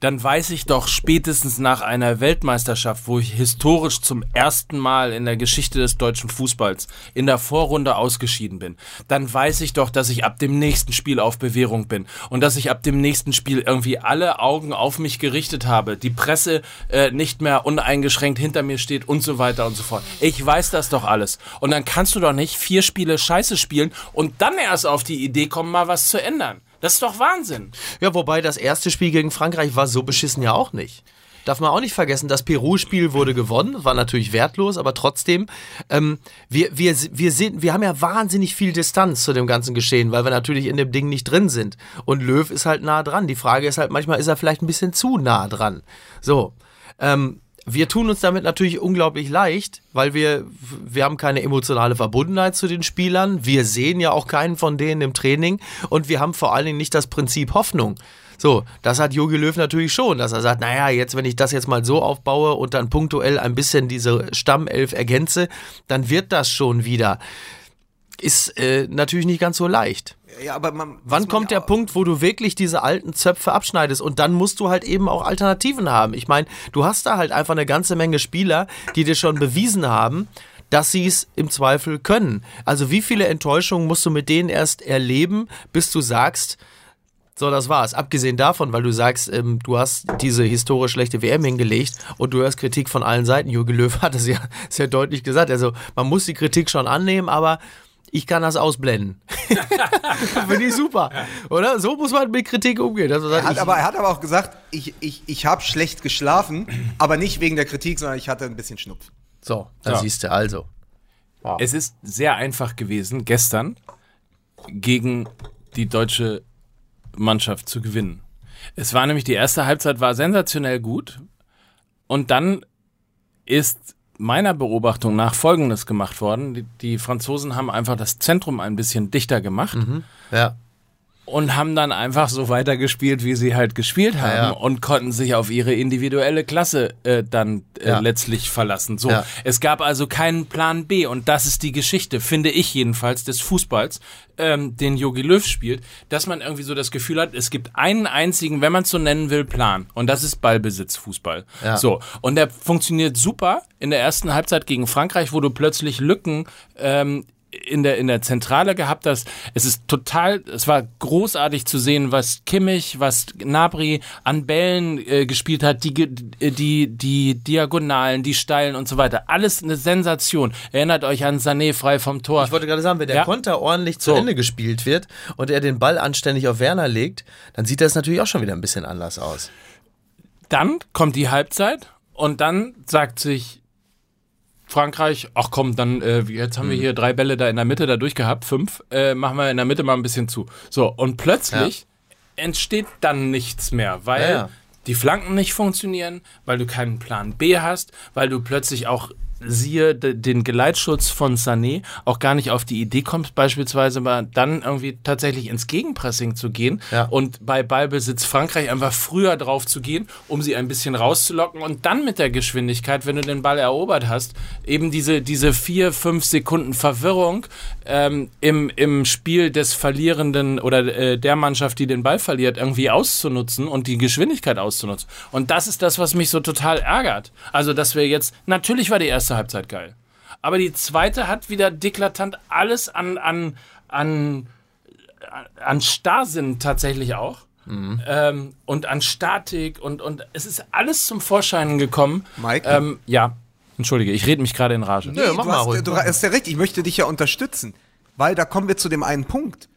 dann weiß ich doch spätestens nach einer Weltmeisterschaft, wo ich historisch zum ersten Mal in der Geschichte des deutschen Fußballs in der Vorrunde ausgeschieden bin, dann weiß ich doch, dass ich ab dem nächsten Spiel auf Bewährung bin und dass ich ab dem nächsten Spiel irgendwie alle Augen auf mich gerichtet habe, die Presse äh, nicht mehr uneingeschränkt hinter mir steht und so weiter und so fort. Ich weiß das doch alles. Und dann kannst du doch nicht vier Spiele Scheiße spielen und dann erst auf die Idee kommen, mal was zu ändern. Das ist doch Wahnsinn. Ja, wobei das erste Spiel gegen Frankreich war so beschissen ja auch nicht. Darf man auch nicht vergessen, das Peru-Spiel wurde gewonnen, war natürlich wertlos, aber trotzdem, ähm, wir, wir, wir, sehen, wir haben ja wahnsinnig viel Distanz zu dem ganzen Geschehen, weil wir natürlich in dem Ding nicht drin sind. Und Löw ist halt nah dran. Die Frage ist halt, manchmal ist er vielleicht ein bisschen zu nah dran. So. Ähm, wir tun uns damit natürlich unglaublich leicht, weil wir, wir haben keine emotionale Verbundenheit zu den Spielern. Wir sehen ja auch keinen von denen im Training und wir haben vor allen Dingen nicht das Prinzip Hoffnung. So, das hat Jogi Löw natürlich schon, dass er sagt, naja, jetzt, wenn ich das jetzt mal so aufbaue und dann punktuell ein bisschen diese Stammelf ergänze, dann wird das schon wieder. Ist äh, natürlich nicht ganz so leicht. Ja, aber man, Wann kommt der Punkt, wo du wirklich diese alten Zöpfe abschneidest? Und dann musst du halt eben auch Alternativen haben. Ich meine, du hast da halt einfach eine ganze Menge Spieler, die dir schon bewiesen haben, dass sie es im Zweifel können. Also wie viele Enttäuschungen musst du mit denen erst erleben, bis du sagst, so, das war's. Abgesehen davon, weil du sagst, ähm, du hast diese historisch schlechte WM hingelegt und du hörst Kritik von allen Seiten. Jürgen Löw hat es ja sehr deutlich gesagt. Also man muss die Kritik schon annehmen, aber ich kann das ausblenden. Finde ich super. Oder? So muss man mit Kritik umgehen. Also Er hat, aber, er hat aber auch gesagt, ich, ich, ich habe schlecht geschlafen, aber nicht wegen der Kritik, sondern ich hatte ein bisschen Schnupfen. so, da Ja. siehst du also. Es ist sehr einfach gewesen, gestern gegen die deutsche Mannschaft zu gewinnen. Es war nämlich die erste Halbzeit war sensationell gut und dann ist meiner Beobachtung nach Folgendes gemacht worden. Die, die Franzosen haben einfach das Zentrum ein bisschen dichter gemacht Ja. Und haben dann einfach so weitergespielt, wie sie halt gespielt haben ja. und konnten sich auf ihre individuelle Klasse äh, dann äh, Ja. letztlich verlassen. So, Ja. es gab also keinen Plan B und das ist die Geschichte, finde ich jedenfalls, des Fußballs, ähm, den Jogi Löw spielt, dass man irgendwie so das Gefühl hat, es gibt einen einzigen, wenn man es so nennen will, Plan und das ist Ballbesitzfußball. Ja. So, und der funktioniert super in der ersten Halbzeit gegen Frankreich, wo du plötzlich Lücken ähm, in der, in der Zentrale gehabt hast. Es ist total, es war großartig zu sehen, was Kimmich, was Nabri an Bällen äh, gespielt hat, die, die, die Diagonalen, die Steilen und so weiter. Alles eine Sensation. Erinnert euch an Sané frei vom Tor. Ich wollte gerade sagen, wenn der Ja. Konter ordentlich zu So. Ende gespielt wird und er den Ball anständig auf Werner legt, dann sieht das natürlich auch schon wieder ein bisschen anders aus. Dann kommt die Halbzeit und dann sagt sich Frankreich, ach komm, dann äh, jetzt haben wir hier drei Bälle da in der Mitte da durchgehabt, fünf, äh, machen wir in der Mitte mal ein bisschen zu. So, und plötzlich entsteht dann nichts mehr, weil Ja, ja. die Flanken nicht funktionieren, weil du keinen Plan B hast, weil du plötzlich auch siehe de, den Geleitschutz von Sané auch gar nicht auf die Idee kommst, beispielsweise mal dann irgendwie tatsächlich ins Gegenpressing zu gehen Ja. und bei Ballbesitz Frankreich einfach früher drauf zu gehen, um sie ein bisschen rauszulocken und dann mit der Geschwindigkeit, wenn du den Ball erobert hast, eben diese, diese vier, fünf Sekunden Verwirrung ähm, im, im Spiel des Verlierenden oder äh, der Mannschaft, die den Ball verliert, irgendwie auszunutzen und die Geschwindigkeit auszunutzen. Und das ist das, was mich so total ärgert. Also, dass wir jetzt, natürlich war die erste Halbzeit geil. Aber die zweite hat wieder deklatant alles an, an, an, an Starrsinn tatsächlich auch. Ähm, und an Statik und, und es ist alles zum Vorschein gekommen. Mike? Ähm, ja, entschuldige, ich rede mich gerade in Rage. Nö, mach du mal hast, ruhig, Du hast ja recht, ich möchte dich ja unterstützen. Weil da kommen wir zu dem einen Punkt.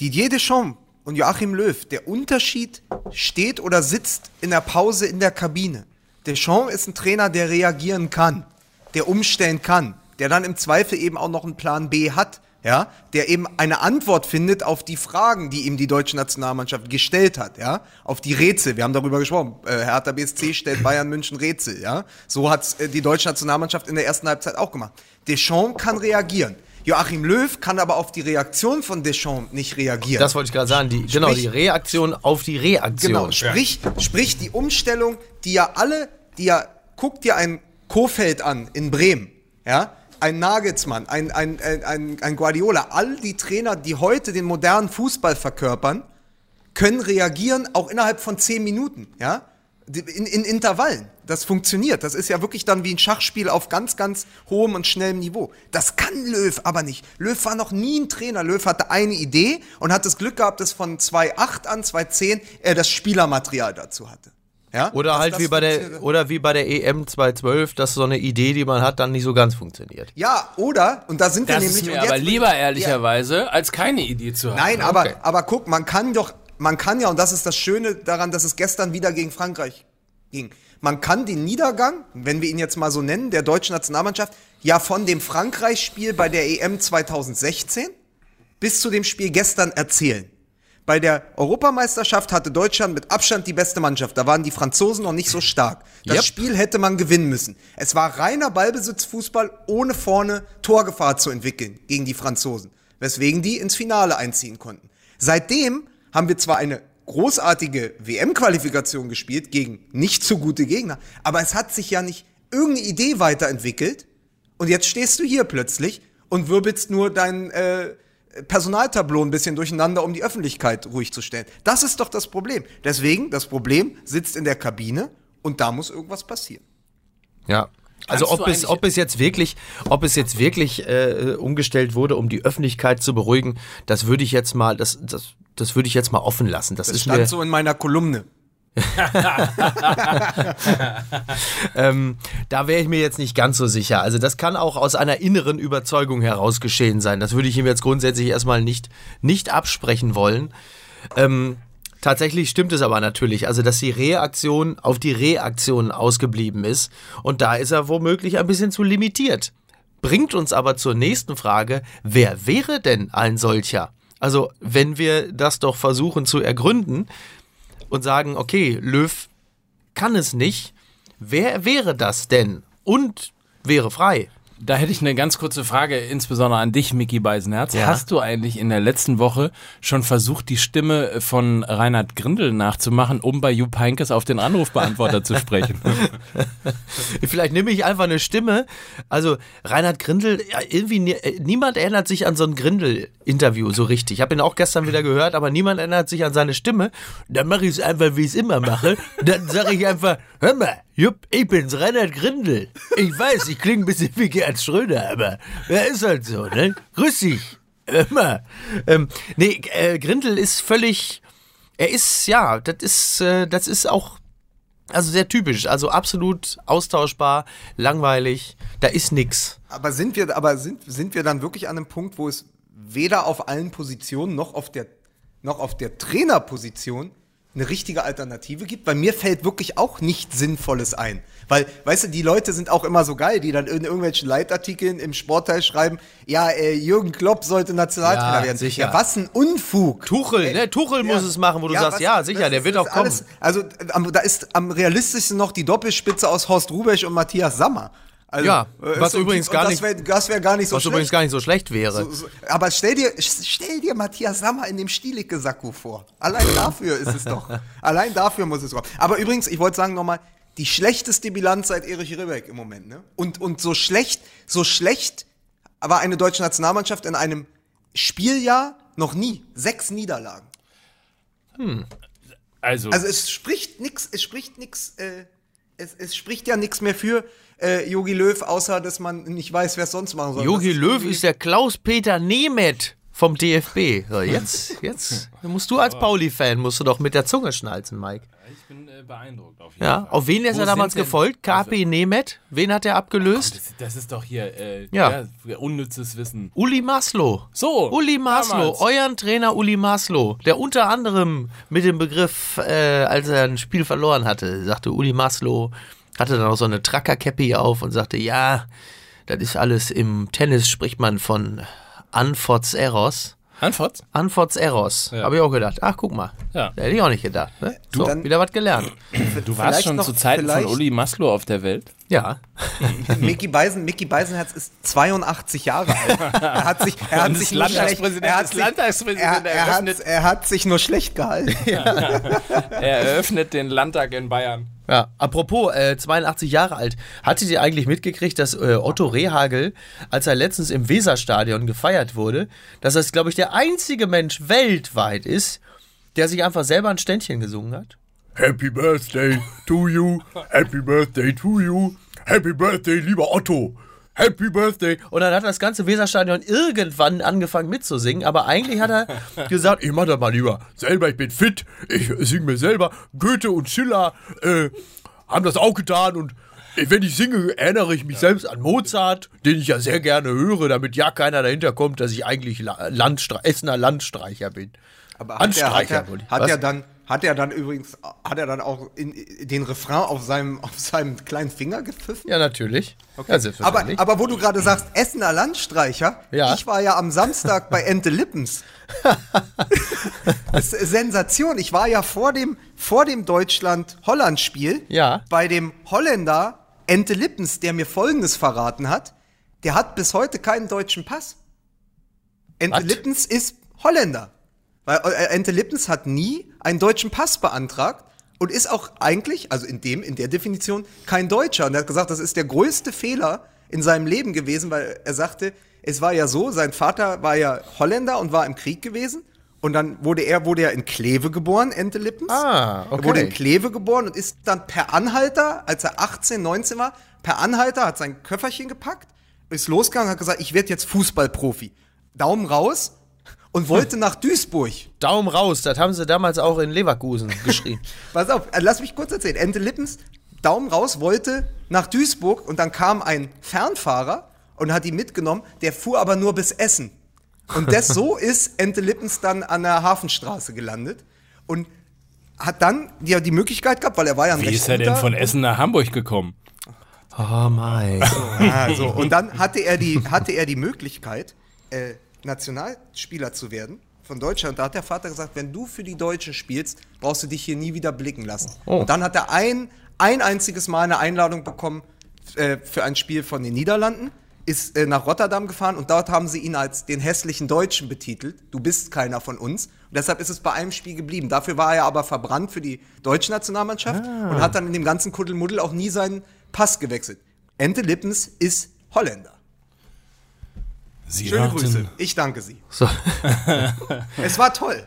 Didier Deschamps und Joachim Löw, der Unterschied steht oder sitzt in der Pause in der Kabine. Deschamps ist ein Trainer, der reagieren kann, der umstellen kann, der dann im Zweifel eben auch noch einen Plan B hat, ja, der eben eine Antwort findet auf die Fragen, die ihm die deutsche Nationalmannschaft gestellt hat, ja, auf die Rätsel. Wir haben darüber gesprochen. Äh, Hertha BSC stellt Bayern München Rätsel, ja. So hat äh, die deutsche Nationalmannschaft in der ersten Halbzeit auch gemacht. Deschamps kann reagieren. Joachim Löw kann aber auf die Reaktion von Deschamps nicht reagieren. Das wollte ich gerade sagen. Die, genau, die Reaktion auf die Reaktion. Genau, sprich, sprich die Umstellung, die ja alle, ja, guck dir ein Kofeld an in Bremen, ja, ein Nagelsmann, ein, ein, ein, ein, Guardiola, all die Trainer, die heute den modernen Fußball verkörpern, können reagieren, auch innerhalb von zehn Minuten, ja? In, in Intervallen. Das funktioniert. Das ist ja wirklich dann wie ein Schachspiel auf ganz, ganz hohem und schnellem Niveau. Das kann Löw aber nicht. Löw war noch nie ein Trainer. Löw hatte eine Idee und hat das Glück gehabt, dass von 2.8 an 2.10 er das Spielermaterial dazu hatte. Ja? Oder halt wie bei der oder wie bei der EM 2012, dass so eine Idee, die man hat, dann nicht so ganz funktioniert. Ja, oder, und da sind wir Das nämlich. ist und mir jetzt- aber lieber ehrlicherweise, als keine Idee zu haben. Nein, aber, Okay. aber guck, man kann doch, man kann ja, und das ist das Schöne daran, dass es gestern wieder gegen Frankreich ging. Man kann den Niedergang, wenn wir ihn jetzt mal so nennen, der deutschen Nationalmannschaft, ja von dem Frankreich-Spiel bei der EM 2016 bis zu dem Spiel gestern erzählen. Bei der Europameisterschaft hatte Deutschland mit Abstand die beste Mannschaft. Da waren die Franzosen noch nicht so stark. Das Yep. Spiel hätte man gewinnen müssen. Es war reiner Ballbesitzfußball, ohne vorne Torgefahr zu entwickeln gegen die Franzosen. Weswegen die ins Finale einziehen konnten. Seitdem haben wir zwar eine großartige WM-Qualifikation gespielt gegen nicht so gute Gegner, aber es hat sich ja nicht irgendeine Idee weiterentwickelt. Und jetzt stehst du hier plötzlich und wirbelst nur dein äh, Personaltableau ein bisschen durcheinander, um die Öffentlichkeit ruhig zu stellen. Das ist doch das Problem. Deswegen, das Problem sitzt in der Kabine und da muss irgendwas passieren. Ja. Also ob es, ob es jetzt wirklich, ob es jetzt wirklich äh, umgestellt wurde, um die Öffentlichkeit zu beruhigen, das würde ich jetzt mal, das, das, das würde ich jetzt mal offen lassen. Das, Das ist stand mir, so in meiner Kolumne. ähm, da wäre ich mir jetzt nicht ganz so sicher. Also das kann auch aus einer inneren Überzeugung heraus geschehen sein. Das würde ich ihm jetzt grundsätzlich erstmal nicht, nicht absprechen wollen. Ähm, tatsächlich stimmt es aber natürlich, also dass die Reaktion auf die Reaktion ausgeblieben ist. Und da ist er womöglich ein bisschen zu limitiert. Bringt uns aber zur nächsten Frage, wer wäre denn ein solcher? Also wenn wir das doch versuchen zu ergründen und sagen, okay, Löw kann es nicht, wer wäre das denn? Und wäre frei. Da hätte ich eine ganz kurze Frage, insbesondere an dich, Micky Beisenherz. Ja. Hast du eigentlich in der letzten Woche schon versucht, die Stimme von Reinhard Grindel nachzumachen, um bei Jupp Heynckes auf den Anrufbeantworter zu sprechen? Vielleicht nehme ich einfach eine Stimme. Also Reinhard Grindel, irgendwie äh, niemand erinnert sich an so ein Grindel-Interview so richtig. Ich habe ihn auch gestern wieder gehört, aber niemand erinnert sich an seine Stimme. Dann mache ich es einfach, wie ich es immer mache. Dann sage ich einfach, hör mal, Jupp, ich bin's, Reinhard Grindel. Ich weiß, ich klinge ein bisschen wie Gerhard Schröder, aber er ist halt so, ne? Grüß dich. Mal. Ähm, nee, äh, Grindel ist völlig, er ist, ja, das ist, äh, das ist auch also sehr typisch, also absolut austauschbar, langweilig, da ist nix. Aber sind wir, aber sind, sind wir dann wirklich an einem Punkt, wo es weder auf allen Positionen noch auf der, noch auf der Trainerposition eine richtige Alternative gibt? Weil mir fällt wirklich auch nichts Sinnvolles ein. Weil, weißt du, die Leute sind auch immer so geil, die dann in irgendwelchen Leitartikeln im Sportteil schreiben, ja, äh, Jürgen Klopp sollte Nationaltrainer Ja, werden. sicher. Ja, was ein Unfug. Tuchel, Ey, ne? Tuchel muss es machen, wo du sagst, was- ja, sicher, der ist- wird auch kommen. alles- also, äh, am, da ist am realistischsten noch die Doppelspitze aus Horst Rubesch und Matthias Sammer. Also, Ja, äh, was so- übrigens gar das nicht- wär, das wäre gar nicht so Was schlecht. übrigens gar nicht so schlecht wäre. So, so, aber stell dir, stell dir Matthias Sammer in dem Stielicke-Sakko vor. Allein dafür ist es doch. Allein dafür muss es kommen. Aber übrigens, ich wollte sagen nochmal, die schlechteste Bilanz seit Erich Ribbeck im Moment, ne? Und, und so schlecht, so schlecht war eine deutsche Nationalmannschaft in einem Spieljahr noch nie. Sechs Niederlagen. Also, Also es spricht nix, es spricht nix, äh, es, es spricht ja nichts mehr für äh, Jogi Löw, außer dass man nicht weiß, wer es sonst machen soll. Jogi Das Löw ist der Klaus-Peter Nemeth vom DFB. So, jetzt, jetzt musst du als Pauli-Fan, musst du doch mit der Zunge schnalzen, Mike. ich bin äh, beeindruckt auf jeden Ja, auf wen ist Wo er damals gefolgt? KP Nemeth? Wen hat er abgelöst? Das, das ist doch hier äh, Ja. ja, unnützes Wissen. Uli Maslow. So, Uli Maslow, damals. euren Trainer Uli Maslow, der unter anderem mit dem Begriff, äh, als er ein Spiel verloren hatte, sagte Uli Maslow, hatte dann auch so eine Tracker-Cappy auf und sagte, ja, das ist alles im Tennis spricht man von Unforts Eros. Antwort? Unforts Eros. Ja. Habe ich auch gedacht. Ach, guck mal. Ja. Hätte ich auch nicht gedacht. Ne? So, dann- wieder was gelernt. Du warst schon noch- zu Zeiten von Uli Maslow auf der Welt? Ja. Mickey, Beisen, Mickey Beisenherz ist 82 Jahre alt. Er hat sich, er hat sich ist nur schlecht, Landtagspräsident- er hat sich, Landtagspräsident er, er, hat, er hat sich nur schlecht gehalten. Er eröffnet den Landtag in Bayern. Ja, apropos, äh, 82 Jahre alt. Hattet ihr eigentlich mitgekriegt, dass äh, Otto Rehagel, als er letztens im Weserstadion gefeiert wurde, dass das, glaube ich, der einzige Mensch weltweit ist, der sich einfach selber ein Ständchen gesungen hat. Happy Birthday to you, Happy Birthday to you, Happy Birthday, lieber Otto. Happy Birthday. Und dann hat das ganze Weserstadion irgendwann angefangen mitzusingen, aber eigentlich hat er gesagt, Ich mach das mal lieber selber, ich bin fit, ich sing mir selber. Goethe und Schiller äh, haben das auch getan und wenn ich singe, erinnere ich mich selbst an Mozart, den ich ja sehr gerne höre, damit ja keiner dahinter kommt, dass ich eigentlich La Landstre Essener Landstreicher bin. Aber hat er, hat Anstreicher, er, wollte ich- hat er dann, hat er dann übrigens, hat er dann auch in, den Refrain auf seinem, auf seinem kleinen Finger gepfiffen? Ja, natürlich. Ja, Aber, aber wo du gerade sagst, Essener Landstreicher, Ja. ich war ja am Samstag bei Ente Lippens. das ist Sensation. Ich war ja vor dem, vor dem Deutschland-Holland-Spiel Ja. bei dem Holländer Ente Lippens, der mir Folgendes verraten hat. Der hat bis heute keinen deutschen Pass. Ente Was? Lippens ist Holländer. Weil äh, Ente Lippens hat nie einen deutschen Pass beantragt und ist auch eigentlich, also in dem, in der Definition, kein Deutscher. Und er hat gesagt, das ist der größte Fehler in seinem Leben gewesen, weil er sagte, es war ja so, sein Vater war ja Holländer und war im Krieg gewesen. Und dann wurde er, wurde er in Kleve geboren, Ente Lippens. Ah, okay. Er wurde in Kleve geboren und ist dann per Anhalter, als er 18, 19 war, per Anhalter hat sein Köfferchen gepackt, ist losgegangen und hat gesagt, ich werde jetzt Fußballprofi. Daumen raus und wollte nach Duisburg. Daumen raus, das haben sie damals auch in Leverkusen geschrieben. Pass auf, äh, lass mich kurz erzählen. Ente Lippens, Daumen raus, wollte nach Duisburg und dann kam ein Fernfahrer und hat ihn mitgenommen, der fuhr aber nur bis Essen. Und das so ist Ente Lippens dann an der Hafenstraße gelandet und hat dann ja die Möglichkeit gehabt, weil er war ja ein Wie recht ist er denn von Essen nach Hamburg gekommen? Oh mein. Ah, so. Und dann hatte er die, hatte er die Möglichkeit, äh, Nationalspieler zu werden von Deutschland. Da hat der Vater gesagt, wenn du für die Deutschen spielst, brauchst du dich hier nie wieder blicken lassen. Oh. Und dann hat er ein, ein einziges Mal eine Einladung bekommen äh, für ein Spiel von den Niederlanden, ist äh, nach Rotterdam gefahren und dort haben sie ihn als den hässlichen Deutschen betitelt. Du bist keiner von uns. Und deshalb ist es bei einem Spiel geblieben. Dafür war er aber verbrannt für die deutsche Nationalmannschaft Ah. und hat dann in dem ganzen Kuddelmuddel auch nie seinen Pass gewechselt. Ente Lippens ist Holländer. Sie Schöne hörten- Grüße. Ich danke Sie. So. Es war toll.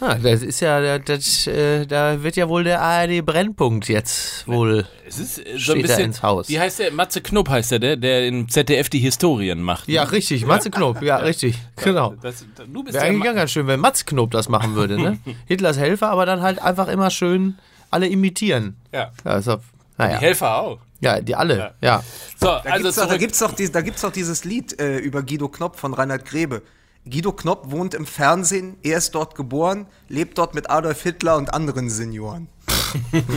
Ah, das ist ja, das, äh, da wird ja wohl der ARD-Brennpunkt jetzt wohl. Es ist äh, so ein bisschen. ins Haus. Wie heißt der? Matze Knob heißt der, der, der im ZDF die Historien macht. ne? Ja, richtig, Matze Knob, ja, richtig, genau. Das, du bist Wäre eigentlich ganz schön, wenn Matze Knob das machen würde, ne? Hitlers Helfer, aber dann halt einfach immer schön alle imitieren. Ja. Ja, also, Die naja. Helfer auch. Ja, die alle, ja. So, Da also gibt's doch, da gibt's doch, die, da gibt's doch dieses Lied äh, über Guido Knopp von Reinhard Grebe. Guido Knopp wohnt im Fernsehen, er ist dort geboren, lebt dort mit Adolf Hitler und anderen Senioren.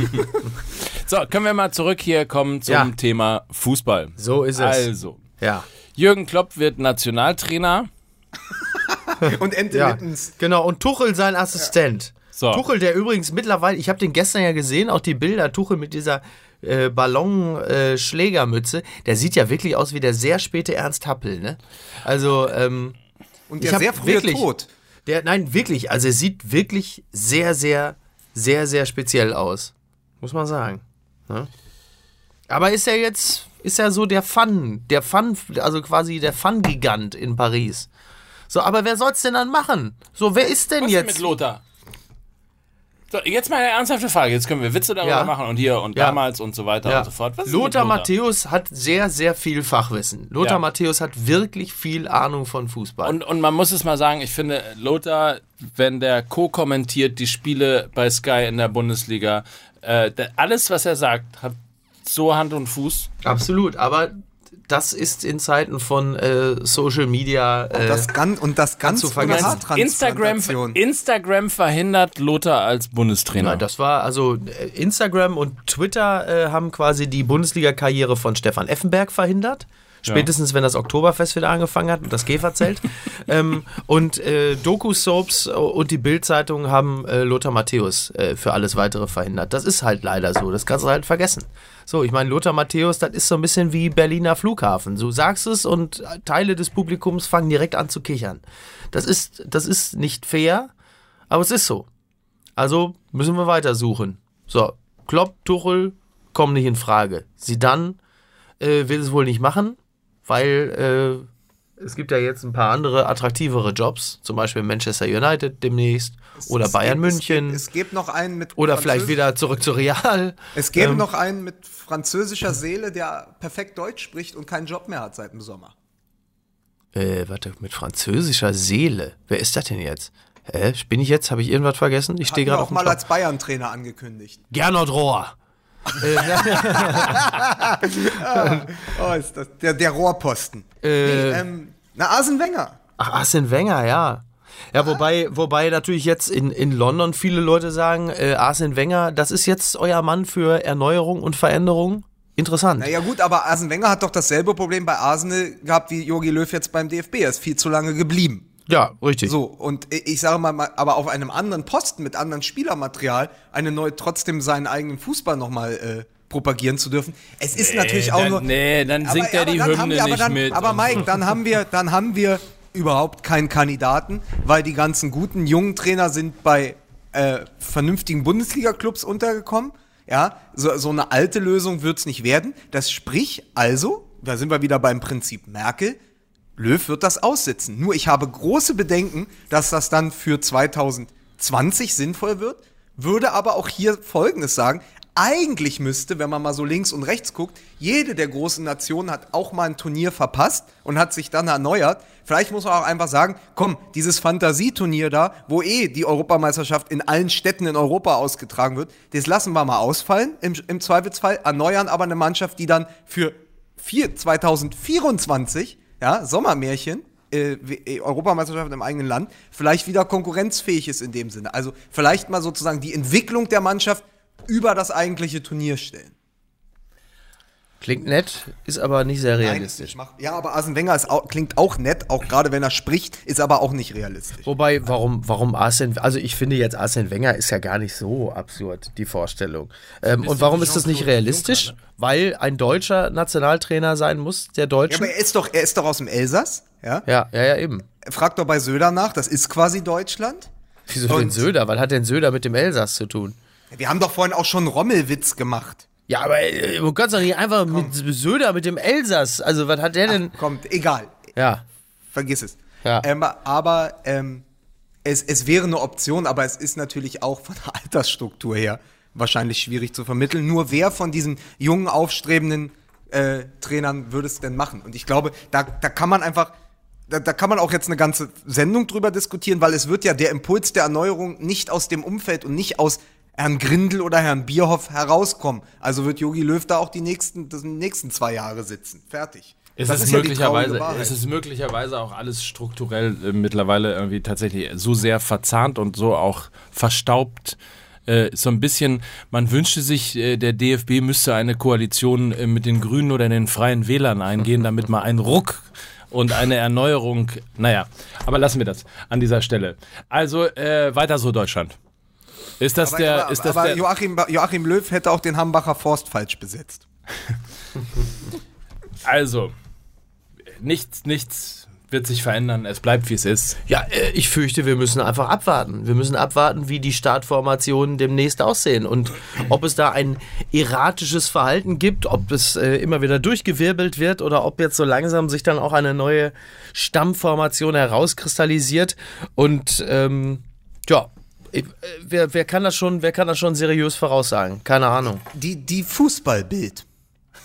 So, können wir mal zurück hier kommen zum Ja. Thema Fußball. So ist es. Also, Ja. Jürgen Klopp wird Nationaltrainer. Und Ente Ja, Lippens. genau. Und Tuchel sein Assistent. So. Tuchel, der übrigens mittlerweile, ich habe den gestern ja gesehen, auch die Bilder, Tuchel mit dieser äh, Ballon-Schlägermütze, der sieht ja wirklich aus wie der sehr späte Ernst Happel, ne? Also, ähm, Und der sehr frühe wirklich- Tod. der, nein, wirklich, also er sieht wirklich sehr, sehr, sehr, sehr speziell aus. Muss man sagen. Ne? Aber ist er jetzt, ist er so der Fun, der Fun, also quasi der Fun-Gigant in Paris. So, aber wer soll's denn dann machen? So, wer ist denn Was ist denn jetzt? mit Lothar? So, jetzt mal eine ernsthafte Frage. Jetzt können wir Witze darüber Ja. machen und hier und Ja. damals und so weiter Ja. und so fort. Lothar mit Matthäus hat sehr, sehr viel Fachwissen. Lothar. Matthäus hat wirklich viel Ahnung von Fußball. Und, und man muss es mal sagen, ich finde, Lothar, wenn der co-kommentiert die Spiele bei Sky in der Bundesliga, äh, der, alles, was er sagt, hat so Hand und Fuß. Absolut, aber das ist in Zeiten von äh, Social Media. Äh, Das ganz, und das ganz vergessen. Instagram. Instagram verhindert Lothar als Bundestrainer. Nein, das war also äh, Instagram und Twitter äh, haben quasi die Bundesliga-Karriere von Stefan Effenberg verhindert. Spätestens, wenn das Oktoberfest wieder angefangen hat und das Käferzelt. ähm, und äh, Doku-Soaps und die Bild-Zeitung haben äh, Lothar Matthäus äh, für alles weitere verhindert. Das ist halt leider so. Das kannst du halt vergessen. So, ich meine, Lothar Matthäus, das ist so ein bisschen wie Berliner Flughafen. Du sagst es und Teile des Publikums fangen direkt an zu kichern. Das ist, das ist nicht fair, aber es ist so. Also müssen wir weitersuchen. So, Klopp, Tuchel kommen nicht in Frage. Sie dann äh, will es wohl nicht machen, weil es gibt ja jetzt ein paar andere attraktivere Jobs, zum Beispiel Manchester United demnächst oder Es Bayern gibt- München Es gibt, es gibt noch einen mit oder vielleicht wieder zurück zu Real. Es gäbe Ähm, noch einen mit französischer Seele, der perfekt Deutsch spricht und keinen Job mehr hat seit dem Sommer. Äh, warte, mit französischer Seele. Wer ist das denn jetzt? Hä? Bin ich jetzt? Habe ich irgendwas vergessen? Ich stehe gerade auch auf dem mal Schlauch. als Bayern-Trainer angekündigt. Gernot Rohr. Oh, ist das der, der Rohrposten. Äh, ähm, na, Arsene Wenger. Ach, Arsene Wenger, ja. Ja, wobei, wobei natürlich jetzt in, in London viele Leute sagen, äh, Arsene Wenger, das ist jetzt euer Mann für Erneuerung und Veränderung. Interessant. Naja gut, aber Arsene Wenger hat doch dasselbe Problem bei Arsenal gehabt wie Jogi Löw jetzt beim DFB. Er ist viel zu lange geblieben. Ja, richtig. So, und ich sage mal, aber auf einem anderen Posten mit anderem Spielermaterial eine neue, trotzdem seinen eigenen Fußball nochmal äh, propagieren zu dürfen. Es ist natürlich auch dann, nur. Nee, dann Aber- singt er aber die dann haben Hymne wir, aber nicht dann, mit. Aber Mike, dann haben wir, dann haben wir überhaupt keinen Kandidaten, weil die ganzen guten jungen Trainer sind bei äh, vernünftigen Bundesliga-Clubs untergekommen. Ja, so, so eine alte Lösung wird's nicht werden. Das sprich also, da sind wir wieder beim Prinzip Merkel, Löw wird das aussitzen. Nur ich habe große Bedenken, dass das dann für 2020 sinnvoll wird, würde aber auch hier Folgendes sagen. Eigentlich müsste, wenn man mal so links und rechts guckt, jede der großen Nationen hat auch mal ein Turnier verpasst und hat sich dann erneuert. Vielleicht muss man auch einfach sagen, komm, dieses Fantasieturnier da, wo eh die Europameisterschaft in allen Städten in Europa ausgetragen wird, das lassen wir mal ausfallen im, im Zweifelsfall, erneuern aber eine Mannschaft, die dann für vier, 2024, ja, Sommermärchen, äh, äh, Europameisterschaft im eigenen Land, vielleicht wieder konkurrenzfähig ist in dem Sinne. Also vielleicht mal sozusagen die Entwicklung der Mannschaft über das eigentliche Turnier stellen. Klingt nett, ist aber nicht sehr Nein, ist realistisch. machbar. Ja, aber Arsene Wenger ist auch, klingt auch nett, auch gerade wenn er spricht, ist aber auch nicht realistisch. Wobei, warum, warum Arsene, also ich finde jetzt Arsene Wenger ist ja gar nicht so absurd, die Vorstellung. Ähm, und warum ist das nicht realistisch? Weil ein deutscher Nationaltrainer sein muss, der Ja, Deutschen. aber er ist doch, er ist doch aus dem Elsass, ja? Ja, ja, ja, eben. Fragt doch bei Söder nach, das ist quasi Deutschland. Wieso den Und- Söder? Was hat denn Söder mit dem Elsass zu tun? Wir haben doch vorhin auch schon einen Rommelwitz gemacht. Ja, aber du kannst doch nicht einfach mit Söder mit dem Elsass. Also, was hat der denn? Kommt, egal. Ja. Vergiss es. Ja. Ähm, aber ähm, es, es wäre eine Option, aber es ist natürlich auch von der Altersstruktur her wahrscheinlich schwierig zu vermitteln. Nur wer von diesen jungen, aufstrebenden äh, Trainern würde es denn machen? Und ich glaube, da, da kann man einfach, da, da kann man auch jetzt eine ganze Sendung drüber diskutieren, weil es wird ja der Impuls der Erneuerung nicht aus dem Umfeld und nicht aus Herrn Grindel oder Herrn Bierhoff herauskommen. Also wird Jogi Löw da auch die nächsten, das nächsten zwei Jahre sitzen. Fertig. Es ist, ja die möglicherweise, Wahrheit. es ist möglicherweise auch alles strukturell äh, mittlerweile irgendwie tatsächlich so sehr verzahnt und so auch verstaubt. Äh, so ein bisschen, man wünschte sich, äh, der DFB müsste eine Koalition äh, mit den Grünen oder den Freien Wählern eingehen, damit mal ein Ruck und eine Erneuerung, naja, aber lassen wir das an dieser Stelle. Also äh, weiter so Deutschland. Ist das Aber, der, aber, ist das aber der, Joachim, Joachim Löw hätte auch den Hambacher Forst falsch besetzt. also, nichts, nichts wird sich verändern, es bleibt wie es ist. Ja, äh, ich fürchte, wir müssen einfach abwarten. Wir müssen abwarten, wie die Startformationen demnächst aussehen und ob es da ein erratisches Verhalten gibt, ob es äh, immer wieder durchgewirbelt wird oder ob jetzt so langsam sich dann auch eine neue Stammformation herauskristallisiert. Und ähm, ja, ich, äh, wer, wer, kann das schon, wer kann das schon seriös voraussagen? Keine Ahnung. Die, die Fußballbild.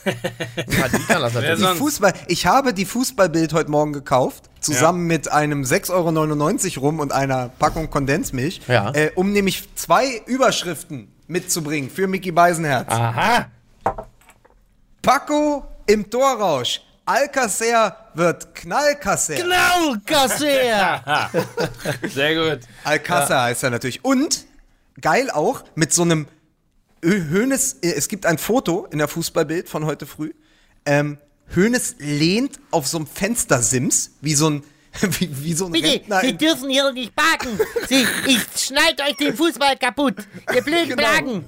Ja, die kann das natürlich. Die? Fußball, ich habe die Fußballbild heute Morgen gekauft, zusammen mit einem 6,99 Euro rum und einer Packung Kondensmilch, Ja. äh, um nämlich zwei Überschriften mitzubringen für Mickey Beisenherz. Aha! Paco im Torrausch. Alcacer wird Knallkasser. Genau, Kasser! Sehr gut. Alcázar heißt er natürlich. Und geil auch mit so einem äh, Es gibt ein Foto in der Fußballbild von heute früh. Ähm, Hoeneß lehnt auf so einem Fenstersims wie so ein wie, wie so ein Bitte, Rentner. Sie dürfen hier nicht parken. Sie, ich schneid euch den Fußball kaputt. Ihr blöden Genau. Plagen.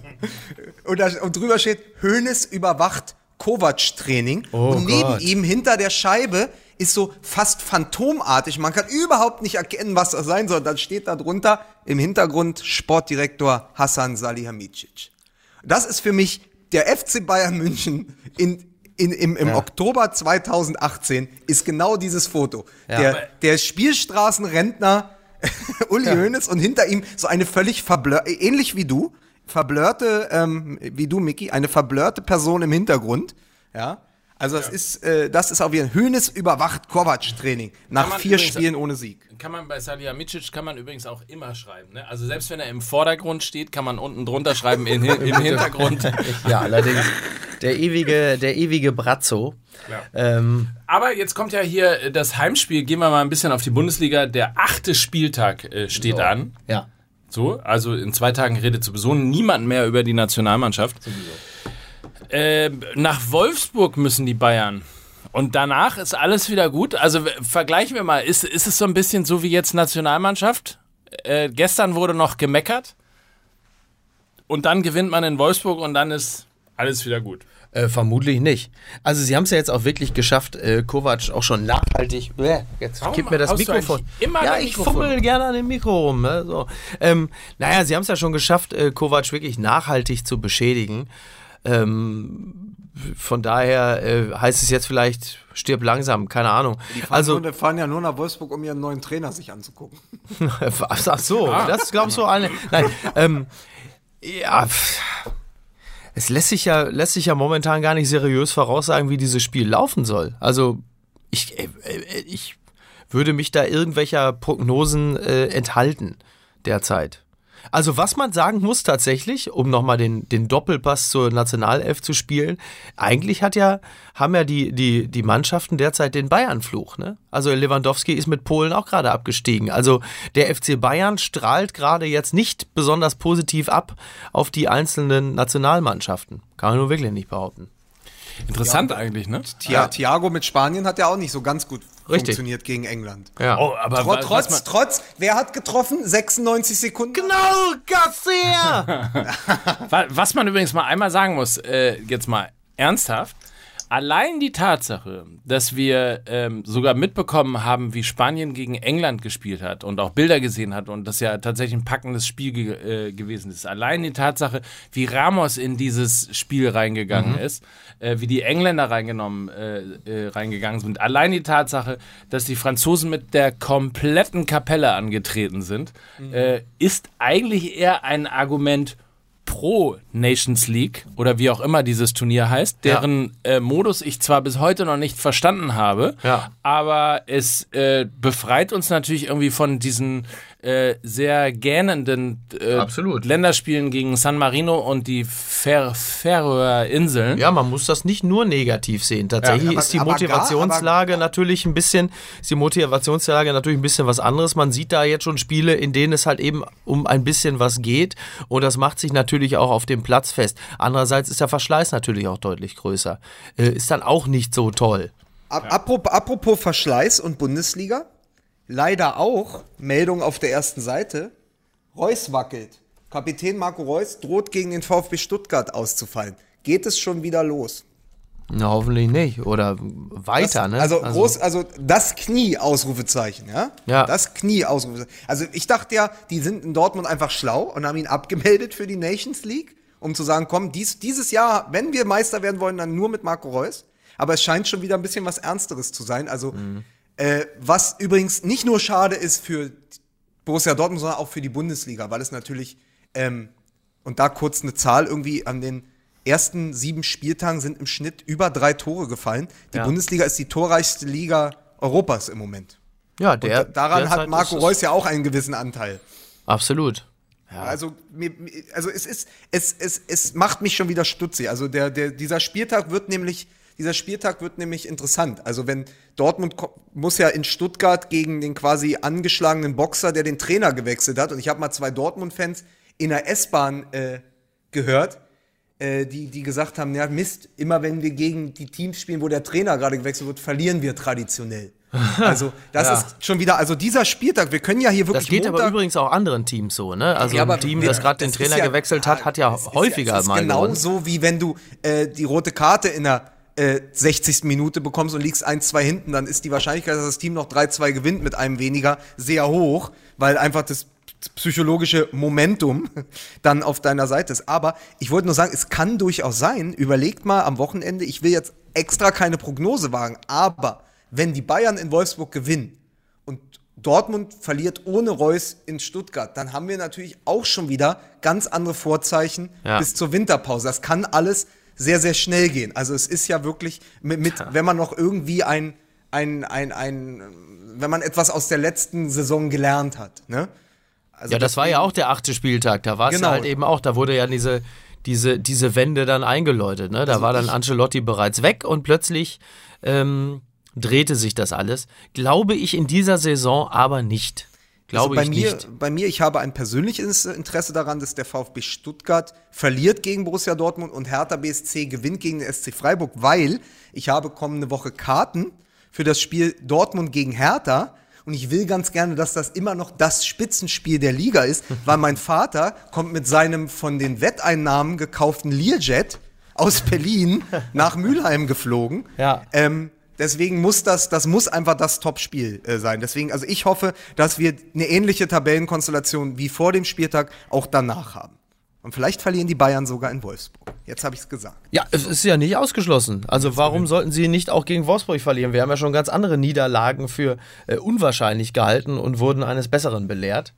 und, da, und drüber steht Hoeneß überwacht Kovac-Training. und neben Gott. ihm hinter der Scheibe ist so fast phantomartig. Man kann überhaupt nicht erkennen, was das sein soll. Dann steht da drunter im Hintergrund Sportdirektor Hassan Salihamidzic. Das ist für mich der FC Bayern München in, in, im, im Oktober 2018 ist genau dieses Foto. der, der Spielstraßenrentner Uli Hoeneß und hinter ihm so eine völlig verblör, ähnlich wie du, verblörte, ähm, wie du, Mickey, eine verblörte Person im Hintergrund. Ja. Also das ist, äh, das ist auch wie ein Hönes überwacht Kovac-Training nach vier übrigens- Spielen ohne Sieg. Kann man bei Salihamidzic kann man übrigens auch immer schreiben. Ne? Also selbst wenn er im Vordergrund steht, kann man unten drunter schreiben in, im Hintergrund. Ja, allerdings. Der ewige, der ewige Brazzo. Ähm, Aber jetzt kommt ja hier das Heimspiel. Gehen wir mal ein bisschen auf die Bundesliga. Der achte Spieltag äh, steht an. ja. So, also in zwei Tagen redet sowieso niemand mehr über die Nationalmannschaft. Äh, nach Wolfsburg müssen die Bayern. Und danach ist alles wieder gut. Also vergleichen wir mal, ist, ist es so ein bisschen so wie jetzt Nationalmannschaft? Äh, gestern wurde noch gemeckert und dann gewinnt man in Wolfsburg und dann ist alles wieder gut. Äh, vermutlich nicht. Also sie haben es ja jetzt auch wirklich geschafft, äh, Kovac auch schon nachhaltig. Bäh, Jetzt Warum gib mir das Mikrofon. immer ja, ich Mikrofon? fummel gerne an dem Mikro rum. Ne? So. Ähm, naja, sie haben es ja schon geschafft, äh, Kovac wirklich nachhaltig zu beschädigen. Ähm, von daher äh, heißt es jetzt vielleicht, stirb langsam, keine Ahnung. Also Also, fahren ja nur nach Wolfsburg, um ihren neuen Trainer sich anzugucken. ach so, das glaubst du alle. Nein, ähm, ja, pff. Es lässt sich ja, lässt sich ja momentan gar nicht seriös voraussagen, wie dieses Spiel laufen soll. Also, ich, äh, äh, ich würde mich da irgendwelcher Prognosen äh, enthalten derzeit. Also was man sagen muss tatsächlich, um nochmal den, den Doppelpass zur Nationalelf zu spielen, eigentlich hat ja, haben ja die, die, die Mannschaften derzeit den Bayern-Fluch. Ne? Also Lewandowski ist mit Polen auch gerade abgestiegen. Also der FC Bayern strahlt gerade jetzt nicht besonders positiv ab auf die einzelnen Nationalmannschaften. Kann man nur wirklich nicht behaupten. Interessant eigentlich, ne? Thiago mit Spanien hat ja auch nicht so ganz gut Richtig. funktioniert gegen England. Ja. Oh, aber was trotz, trotz, wer hat getroffen? 96 Sekunden? Genau, Garcia! Wa- Was man übrigens mal einmal sagen muss, äh, jetzt mal ernsthaft, allein die Tatsache, dass wir ähm, sogar mitbekommen haben, wie Spanien gegen England gespielt hat und auch Bilder gesehen hat und das ja tatsächlich ein packendes Spiel ge äh, gewesen ist, allein die Tatsache, wie Ramos in dieses Spiel reingegangen ist, äh, wie die Engländer reingenommen, äh, äh, reingegangen sind, allein die Tatsache, dass die Franzosen mit der kompletten Kapelle angetreten sind, äh, ist eigentlich eher ein Argument pro Nations League oder wie auch immer dieses Turnier heißt, deren äh, Modus ich zwar bis heute noch nicht verstanden habe, Ja. aber es äh, befreit uns natürlich irgendwie von diesen äh, sehr gähnenden äh, Absolut. Länderspielen gegen San Marino und die Fer Färöer Inseln. Ja, man muss das nicht nur negativ sehen. Tatsächlich Ja, aber- ist die aber gar- Motivationslage natürlich ein bisschen, ist die Motivationslage natürlich ein bisschen was anderes. Man sieht da jetzt schon Spiele, in denen es halt eben um ein bisschen was geht und das macht sich natürlich auch auf dem Platz fest. Andererseits ist der Verschleiß natürlich auch deutlich größer. Äh, ist dann auch nicht so toll. Ap- Apropos, apropos Verschleiß und Bundesliga, leider auch Meldung auf der ersten Seite. Reus wackelt. Kapitän Marco Reus droht gegen den VfB Stuttgart auszufallen. Geht es schon wieder los? Na, hoffentlich nicht. Oder weiter, das, ne? Also, groß, also das Knie, Ausrufezeichen, ja? Ja. Das Knie, Ausrufezeichen. Also ich dachte ja, die sind in Dortmund einfach schlau und haben ihn abgemeldet für die Nations League, um zu sagen, komm, dies, dieses Jahr, wenn wir Meister werden wollen, dann nur mit Marco Reus. Aber es scheint schon wieder ein bisschen was Ernsteres zu sein. Also, äh, was übrigens nicht nur schade ist für Borussia Dortmund, sondern auch für die Bundesliga, weil es natürlich, ähm, und da kurz eine Zahl irgendwie an den ersten sieben Spieltagen sind im Schnitt über drei Tore gefallen. Die Ja. Bundesliga ist die torreichste Liga Europas im Moment. ja, Und der, da, daran derzeit hat Marco Reus ja auch einen gewissen Anteil. Absolut. Also, mir, mir- also es ist, es, es, es macht mich schon wieder stutzig. Also der, der, dieser Spieltag wird nämlich, dieser Spieltag wird nämlich interessant. Also wenn Dortmund muss ja in Stuttgart gegen den quasi angeschlagenen Boxer, der den Trainer gewechselt hat. Und ich habe mal zwei Dortmund-Fans in der S-Bahn äh, gehört, äh, die, die gesagt haben, ja Mist, immer wenn wir gegen die Teams spielen, wo der Trainer gerade gewechselt wird, verlieren wir traditionell. Also das Ja. ist schon wieder, also dieser Spieltag, wir können ja hier wirklich Das geht aber Montag- übrigens auch anderen Teams so, ne? Also ja, ein aber Team, wir- das gerade den Trainer ja- gewechselt hat, hat ja häufiger mal genau gewonnen. so wie wenn du äh, die rote Karte in der äh, 60. Minute bekommst und liegst 1-2 hinten, dann ist die Wahrscheinlichkeit, dass das Team noch 3-2 gewinnt mit einem weniger, sehr hoch, weil einfach das psychologische Momentum dann auf deiner Seite ist. Aber ich wollte nur sagen, es kann durchaus sein, überlegt mal am Wochenende, ich will jetzt extra keine Prognose wagen, aber wenn die Bayern in Wolfsburg gewinnen und Dortmund verliert ohne Reus in Stuttgart, dann haben wir natürlich auch schon wieder ganz andere Vorzeichen Ja. bis zur Winterpause. Das kann alles sehr, sehr schnell gehen. Also es ist ja wirklich mit, mit wenn man noch irgendwie ein, ein, ein, ein, wenn man etwas aus der letzten Saison gelernt hat. Ne? Also Ja, das war ja auch der achte Spieltag. Da war es Genau. ja halt eben auch, da wurde ja diese, diese, diese Wende dann eingeläutet. Ne? Da Also war dann Ancelotti bereits weg und plötzlich ähm, drehte sich das alles. Glaube ich in dieser Saison aber nicht. Glaube also bei ich mir, nicht. Bei mir, ich habe ein persönliches Interesse daran, dass der VfB Stuttgart verliert gegen Borussia Dortmund und Hertha BSC gewinnt gegen den SC Freiburg, weil ich habe kommende Woche Karten für das Spiel Dortmund gegen Hertha und ich will ganz gerne, dass das immer noch das Spitzenspiel der Liga ist, weil mein Vater kommt mit seinem von den Wetteinnahmen gekauften Learjet aus Berlin nach Mülheim geflogen. Ja. Ähm, deswegen muss das, das muss einfach das Top-Spiel äh, sein. Deswegen, also ich hoffe, dass wir eine ähnliche Tabellenkonstellation wie vor dem Spieltag auch danach haben. Und vielleicht verlieren die Bayern sogar in Wolfsburg. Jetzt habe ich es gesagt. Ja, es ist ja nicht ausgeschlossen. Also warum sollten sie nicht auch gegen Wolfsburg verlieren? Wir haben ja schon ganz andere Niederlagen für äh, unwahrscheinlich gehalten und wurden eines Besseren belehrt.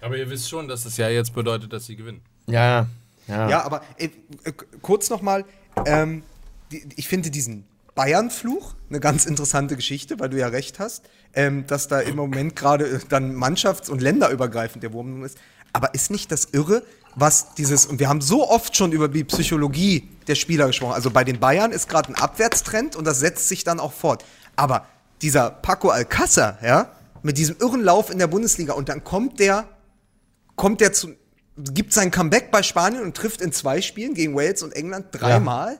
Aber ihr wisst schon, dass das ja jetzt bedeutet, dass sie gewinnen. Ja, ja. Ja, aber äh, äh, kurz nochmal, ähm, ich finde diesen Bayern-Fluch eine ganz interessante Geschichte, weil du ja recht hast, ähm, dass da im Moment gerade äh, dann mannschafts- und länderübergreifend der Wurm ist. Aber ist nicht das irre, was dieses, und wir haben so oft schon über die Psychologie der Spieler gesprochen. Also bei den Bayern ist gerade ein Abwärtstrend und das setzt sich dann auch fort. Aber dieser Paco Alcázar, ja, mit diesem irren Lauf in der Bundesliga und dann kommt der kommt der zu, gibt sein Comeback bei Spanien und trifft in zwei Spielen gegen Wales und England dreimal.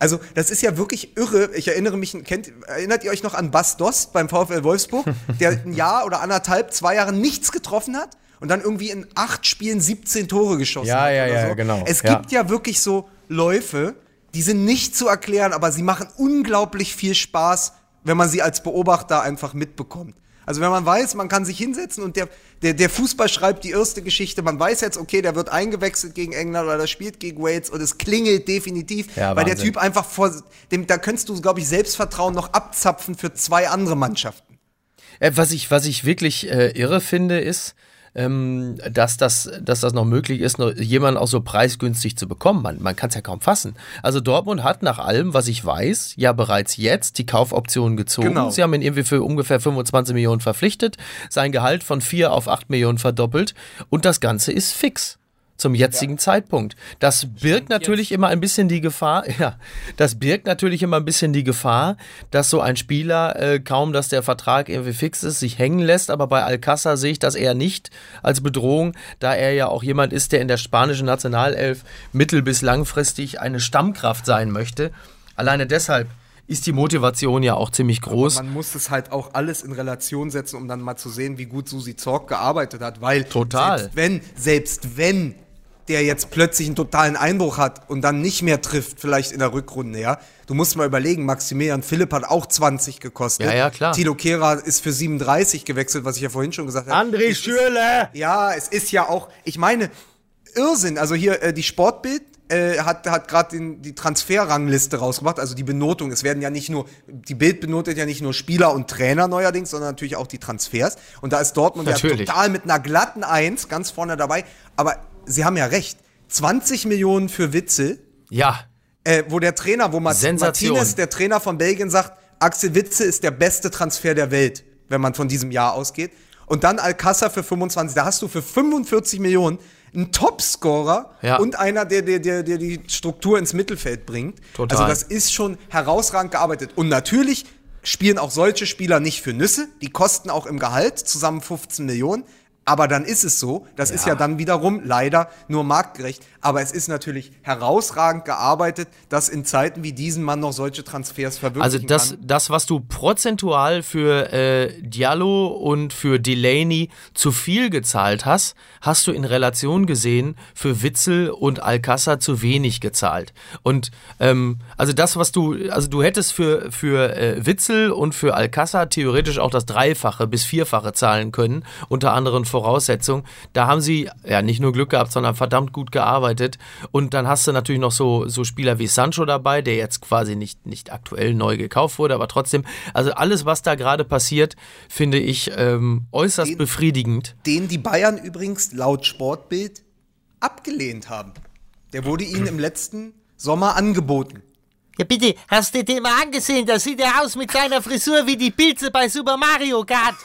Also, das ist ja wirklich irre. Ich erinnere mich, kennt, erinnert ihr euch noch an Bas Dost beim VfL Wolfsburg, der ein Jahr oder anderthalb, zwei Jahre nichts getroffen hat und dann irgendwie in acht Spielen 17 Tore geschossen Ja, hat? ja, ja, so. genau. Es Ja. gibt ja wirklich so Läufe, die sind nicht zu erklären, aber sie machen unglaublich viel Spaß, wenn man sie als Beobachter einfach mitbekommt. Also wenn man weiß, man kann sich hinsetzen und der, der, der Fußball schreibt die erste Geschichte, man weiß jetzt, okay, der wird eingewechselt gegen England oder der spielt gegen Wales und es klingelt definitiv, Ja, weil der. Typ einfach vor dem, da könntest du, glaube ich, Selbstvertrauen noch abzapfen für zwei andere Mannschaften. Äh, was, ich, was ich wirklich äh, irre finde, ist, ähm, dass, das, dass das noch möglich ist, noch jemanden auch so preisgünstig zu bekommen. Man, man kann es ja kaum fassen. Also Dortmund hat nach allem, was ich weiß, ja bereits jetzt die Kaufoption gezogen. Genau. Sie haben ihn irgendwie für ungefähr 25 Millionen verpflichtet, sein Gehalt von 4 auf 8 Millionen verdoppelt und das Ganze ist fix. Zum jetzigen Zeitpunkt. Das birgt natürlich immer ein bisschen die Gefahr, ja, das birgt natürlich immer ein bisschen die Gefahr, dass so ein Spieler äh, kaum, dass der Vertrag irgendwie fix ist, sich hängen lässt. Aber bei Alcázar sehe ich das eher nicht als Bedrohung, da er ja auch jemand ist, der in der spanischen Nationalelf mittel- bis langfristig eine Stammkraft sein möchte. Alleine deshalb ist die Motivation ja auch ziemlich groß. Man muss es halt auch alles in Relation setzen, um dann mal zu sehen, wie gut Susi Zorc gearbeitet hat, weil Total. selbst wenn, selbst wenn der jetzt plötzlich einen totalen Einbruch hat und dann nicht mehr trifft, vielleicht in der Rückrunde, ja. Du musst mal überlegen, Maximilian Philipp hat auch 20 gekostet. Ja, ja, klar. Tilo Kehrer ist für 37 gewechselt, was ich ja vorhin schon gesagt habe. André Schürrle! Ja, es ist ja auch, ich meine, Irrsinn. Also hier äh, die Sportbild äh, hat, hat gerade die Transferrangliste rausgebracht, also die Benotung. Es werden ja nicht nur, die Bild benotet ja nicht nur Spieler und Trainer neuerdings, sondern natürlich auch die Transfers. Und da ist Dortmund Natürlich. ja total mit einer glatten Eins ganz vorne dabei. Aber sie haben ja recht. 20 Millionen für Witzel, Ja, äh, wo der Trainer, wo Sensation. Martinez, der Trainer von Belgien, sagt, Axel Witze ist der beste Transfer der Welt, wenn man von diesem Jahr ausgeht. Und dann Alcázar für 25. Da hast du für 45 Millionen einen Topscorer Ja. und einer, der, der, der, der die Struktur ins Mittelfeld bringt. Total. Also das ist schon herausragend gearbeitet. Und natürlich spielen auch solche Spieler nicht für Nüsse. Die kosten auch im Gehalt zusammen 15 Millionen. Aber dann ist es so. Das ist ja dann wiederum leider nur marktgerecht. Aber es ist natürlich herausragend gearbeitet, dass in Zeiten wie diesen man noch solche Transfers verwirklichen Also das, kann. das, was du prozentual für äh, Diallo und für Delaney zu viel gezahlt hast, hast du in Relation gesehen für Witzel und Alcázar zu wenig gezahlt. Und ähm, also das, was du, also du hättest für, für äh, Witzel und für Alcázar theoretisch auch das Dreifache bis Vierfache zahlen können, unter anderem vor Voraussetzung. Da haben sie ja nicht nur Glück gehabt, sondern verdammt gut gearbeitet. Und dann hast du natürlich noch so, so Spieler wie Sancho dabei, der jetzt quasi nicht, nicht aktuell neu gekauft wurde, aber trotzdem, also alles, was da gerade passiert, finde ich ähm, äußerst Den- befriedigend. Den die Bayern übrigens laut Sportbild abgelehnt haben. Der wurde ihnen im letzten Sommer angeboten. Ja, bitte, hast du den mal angesehen? Da sieht er aus mit seiner Frisur wie die Pilze bei Super Mario Kart.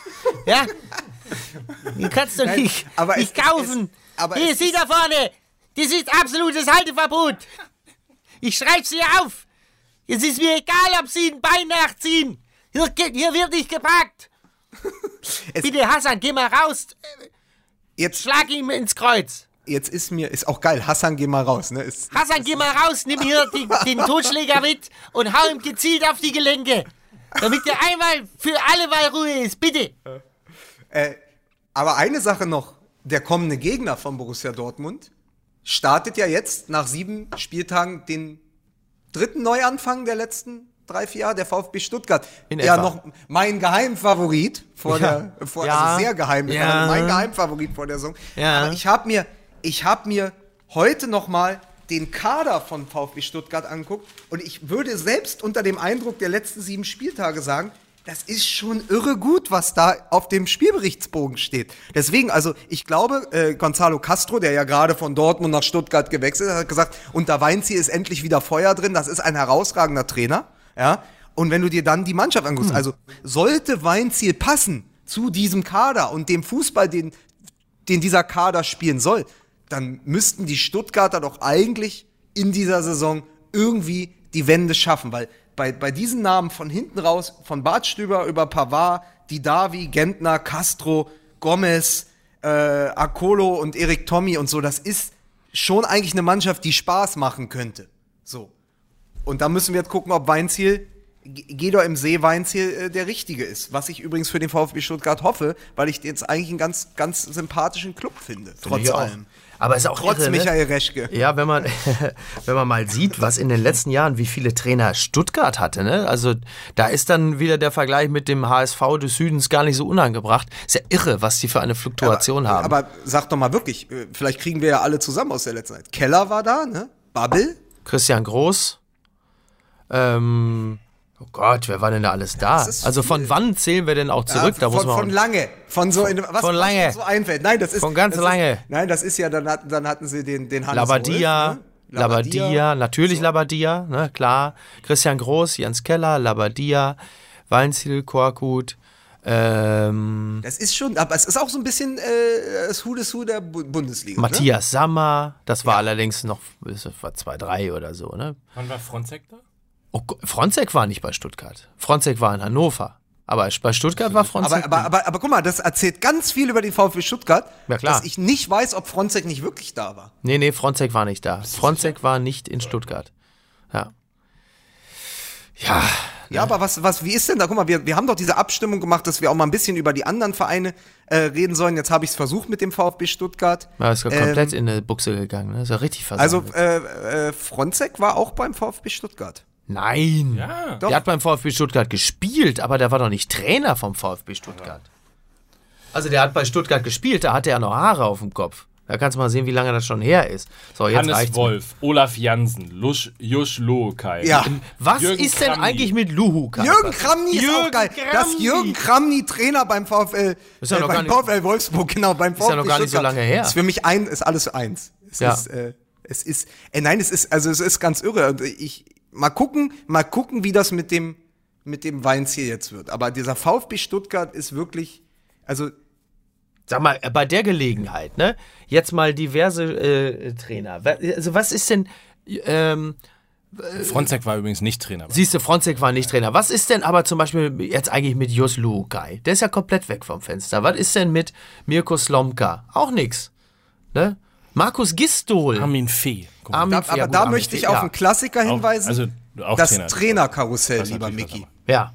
Ja? Die kannst du Nein, nicht, aber nicht es- kaufen. es- aber Hier, sieh da vorne. Das ist absolutes Halteverbot. Ich schreib's hier auf. Es ist mir egal, ob sie ein Bein nachziehen. Hier, hier wird nicht gepackt. Es- Bitte, Hassan, geh mal raus. Jetzt, Schlag ihm ins Kreuz. jetzt ist mir, ist auch geil. Hassan, geh mal raus. Ne? Ist, Hassan, geh mal raus, nimm hier den, den Totschläger mit und hau ihm gezielt auf die Gelenke. Damit er einmal für alle Mal Ruhe ist, bitte. äh, aber eine Sache noch. Der kommende Gegner von Borussia Dortmund startet ja jetzt nach sieben Spieltagen den dritten Neuanfang der letzten drei, vier Jahre, der VfB Stuttgart. In ja, etwa. noch mein Geheimfavorit vor Ja. der, vor, Ja. also sehr geheim, Ja. mein Geheimfavorit vor der Saison. Ja. Aber ich habe mir, ich habe mir heute noch mal den Kader von VfB Stuttgart anguckt und ich würde selbst unter dem Eindruck der letzten sieben Spieltage sagen, das ist schon irre gut, was da auf dem Spielberichtsbogen steht. Deswegen, also ich glaube, äh, Gonzalo Castro, der ja gerade von Dortmund nach Stuttgart gewechselt hat, hat gesagt, unter Weinziel ist endlich wieder Feuer drin, das ist ein herausragender Trainer. Ja? Und wenn du dir dann die Mannschaft anguckst, also sollte Weinziel passen zu diesem Kader und dem Fußball, den, den dieser Kader spielen soll, dann müssten die Stuttgarter doch eigentlich in dieser Saison irgendwie die Wende schaffen, weil bei, bei diesen Namen von hinten raus, von Bartstüber über Pavard, Didavi, Gentner, Castro, Gomez, äh, Akolo und Erik Tommy und so, das ist schon eigentlich eine Mannschaft, die Spaß machen könnte. So. Und da müssen wir jetzt gucken, ob Weinziel, Gedor im See Weinziel äh, der richtige ist. Was ich übrigens für den VfB Stuttgart hoffe, weil ich jetzt eigentlich einen ganz, ganz sympathischen Club finde. Trotz Ich auch. allem. Aber es ist auch Trotz irre, ne? Michael Reschke. Ja, wenn man, wenn man mal sieht, was in den letzten Jahren, wie viele Trainer Stuttgart hatte, ne? Also da ist dann wieder der Vergleich mit dem HSV des Südens gar nicht so unangebracht. Ist ja irre, was die für eine Fluktuation haben. Aber sag doch mal wirklich, äh, vielleicht kriegen wir ja alle zusammen aus der letzten Zeit. Keller war da, ne? Babbel. Christian Groß. Ähm, oh Gott, wer war denn da alles da? Also von viel. wann zählen wir denn auch zurück? Ja, da von, muss man von lange. Von so in, was, von lange. was so einfällt. Nein, das ist Von ganz das lange. Ist, nein, das ist ja dann hatten, dann hatten sie den den Hannes Labadia, Wolf, ne? Labadia, natürlich Labadia, ne, klar. Christian Groß, Jens Keller, Labadia, Weinziel, Korkut, ähm, Das ist schon, aber es ist auch so ein bisschen äh, das Who des Who der Bu Bundesliga. Ne? Matthias Sammer, das war allerdings noch, das war 2-3 oder so, ne? Wann war Fronzek da? Oh, Fronzek war nicht bei Stuttgart. Fronzek war in Hannover. Aber bei Stuttgart war Fronzek. Aber, aber, aber, aber guck mal, das erzählt ganz viel über den VfB Stuttgart, Ja, klar. dass ich nicht weiß, ob Fronzek nicht wirklich da war. nee, nee, Fronzek war nicht da. Fronzek war nicht in Stuttgart. Ja. Ja, Ja, aber was, was, wie ist denn da? Guck mal, wir, wir haben doch diese Abstimmung gemacht, dass wir auch mal ein bisschen über die anderen Vereine äh, reden sollen. Jetzt habe ich es versucht mit dem VfB Stuttgart. ja ist ja komplett in eine Buchse gegangen. Ne? Ist ja richtig Also versammelt. äh, äh, Fronzek war auch beim VfB Stuttgart. Nein. Ja. Doch. Der hat beim VfB Stuttgart gespielt, aber der war doch nicht Trainer vom VfB Stuttgart. Also der hat bei Stuttgart gespielt, da hatte er noch Haare auf dem Kopf. Da kannst du mal sehen, wie lange das schon her ist. So, jetzt Hannes. Wolf, Olaf Jansen, Lusch, Jusch Lokai. Ja. Was Jürgen ist denn Kramny. eigentlich mit Luhu? Jürgen Kramny ist auch Jürgen geil. Dass Kramny. Jürgen Kramny Trainer beim VfL, Ist ja äh, noch gar beim nicht- VfL Wolfsburg, genau, beim VfB ja noch gar nicht so lange her. Ist für mich ein, ist alles eins. Es Ja. ist, äh, es ist, äh, nein, es ist, also es ist ganz irre. Und ich, mal gucken, mal gucken, wie das mit dem, mit dem Weinziel jetzt wird. Aber dieser VfB Stuttgart ist wirklich, also, Sag mal, äh, bei der Gelegenheit, ne? Jetzt mal diverse äh, Trainer. Also was ist denn, ähm, Fronzek war übrigens nicht Trainer. siehst du, Fronzek war nicht Trainer. Was ist denn aber zum Beispiel jetzt eigentlich mit Jos Lukai? Der ist ja komplett weg vom Fenster. Was ist denn mit Mirko Slomka? Auch nix. Ne? Markus Gistol. Armin Fee. Armin- da, ja, aber gut, da Armin möchte ich Fee, auf ja. einen Klassiker Auch- hinweisen. also auch das Trainer. Trainerkarussell, Das lieber Micky. Ja.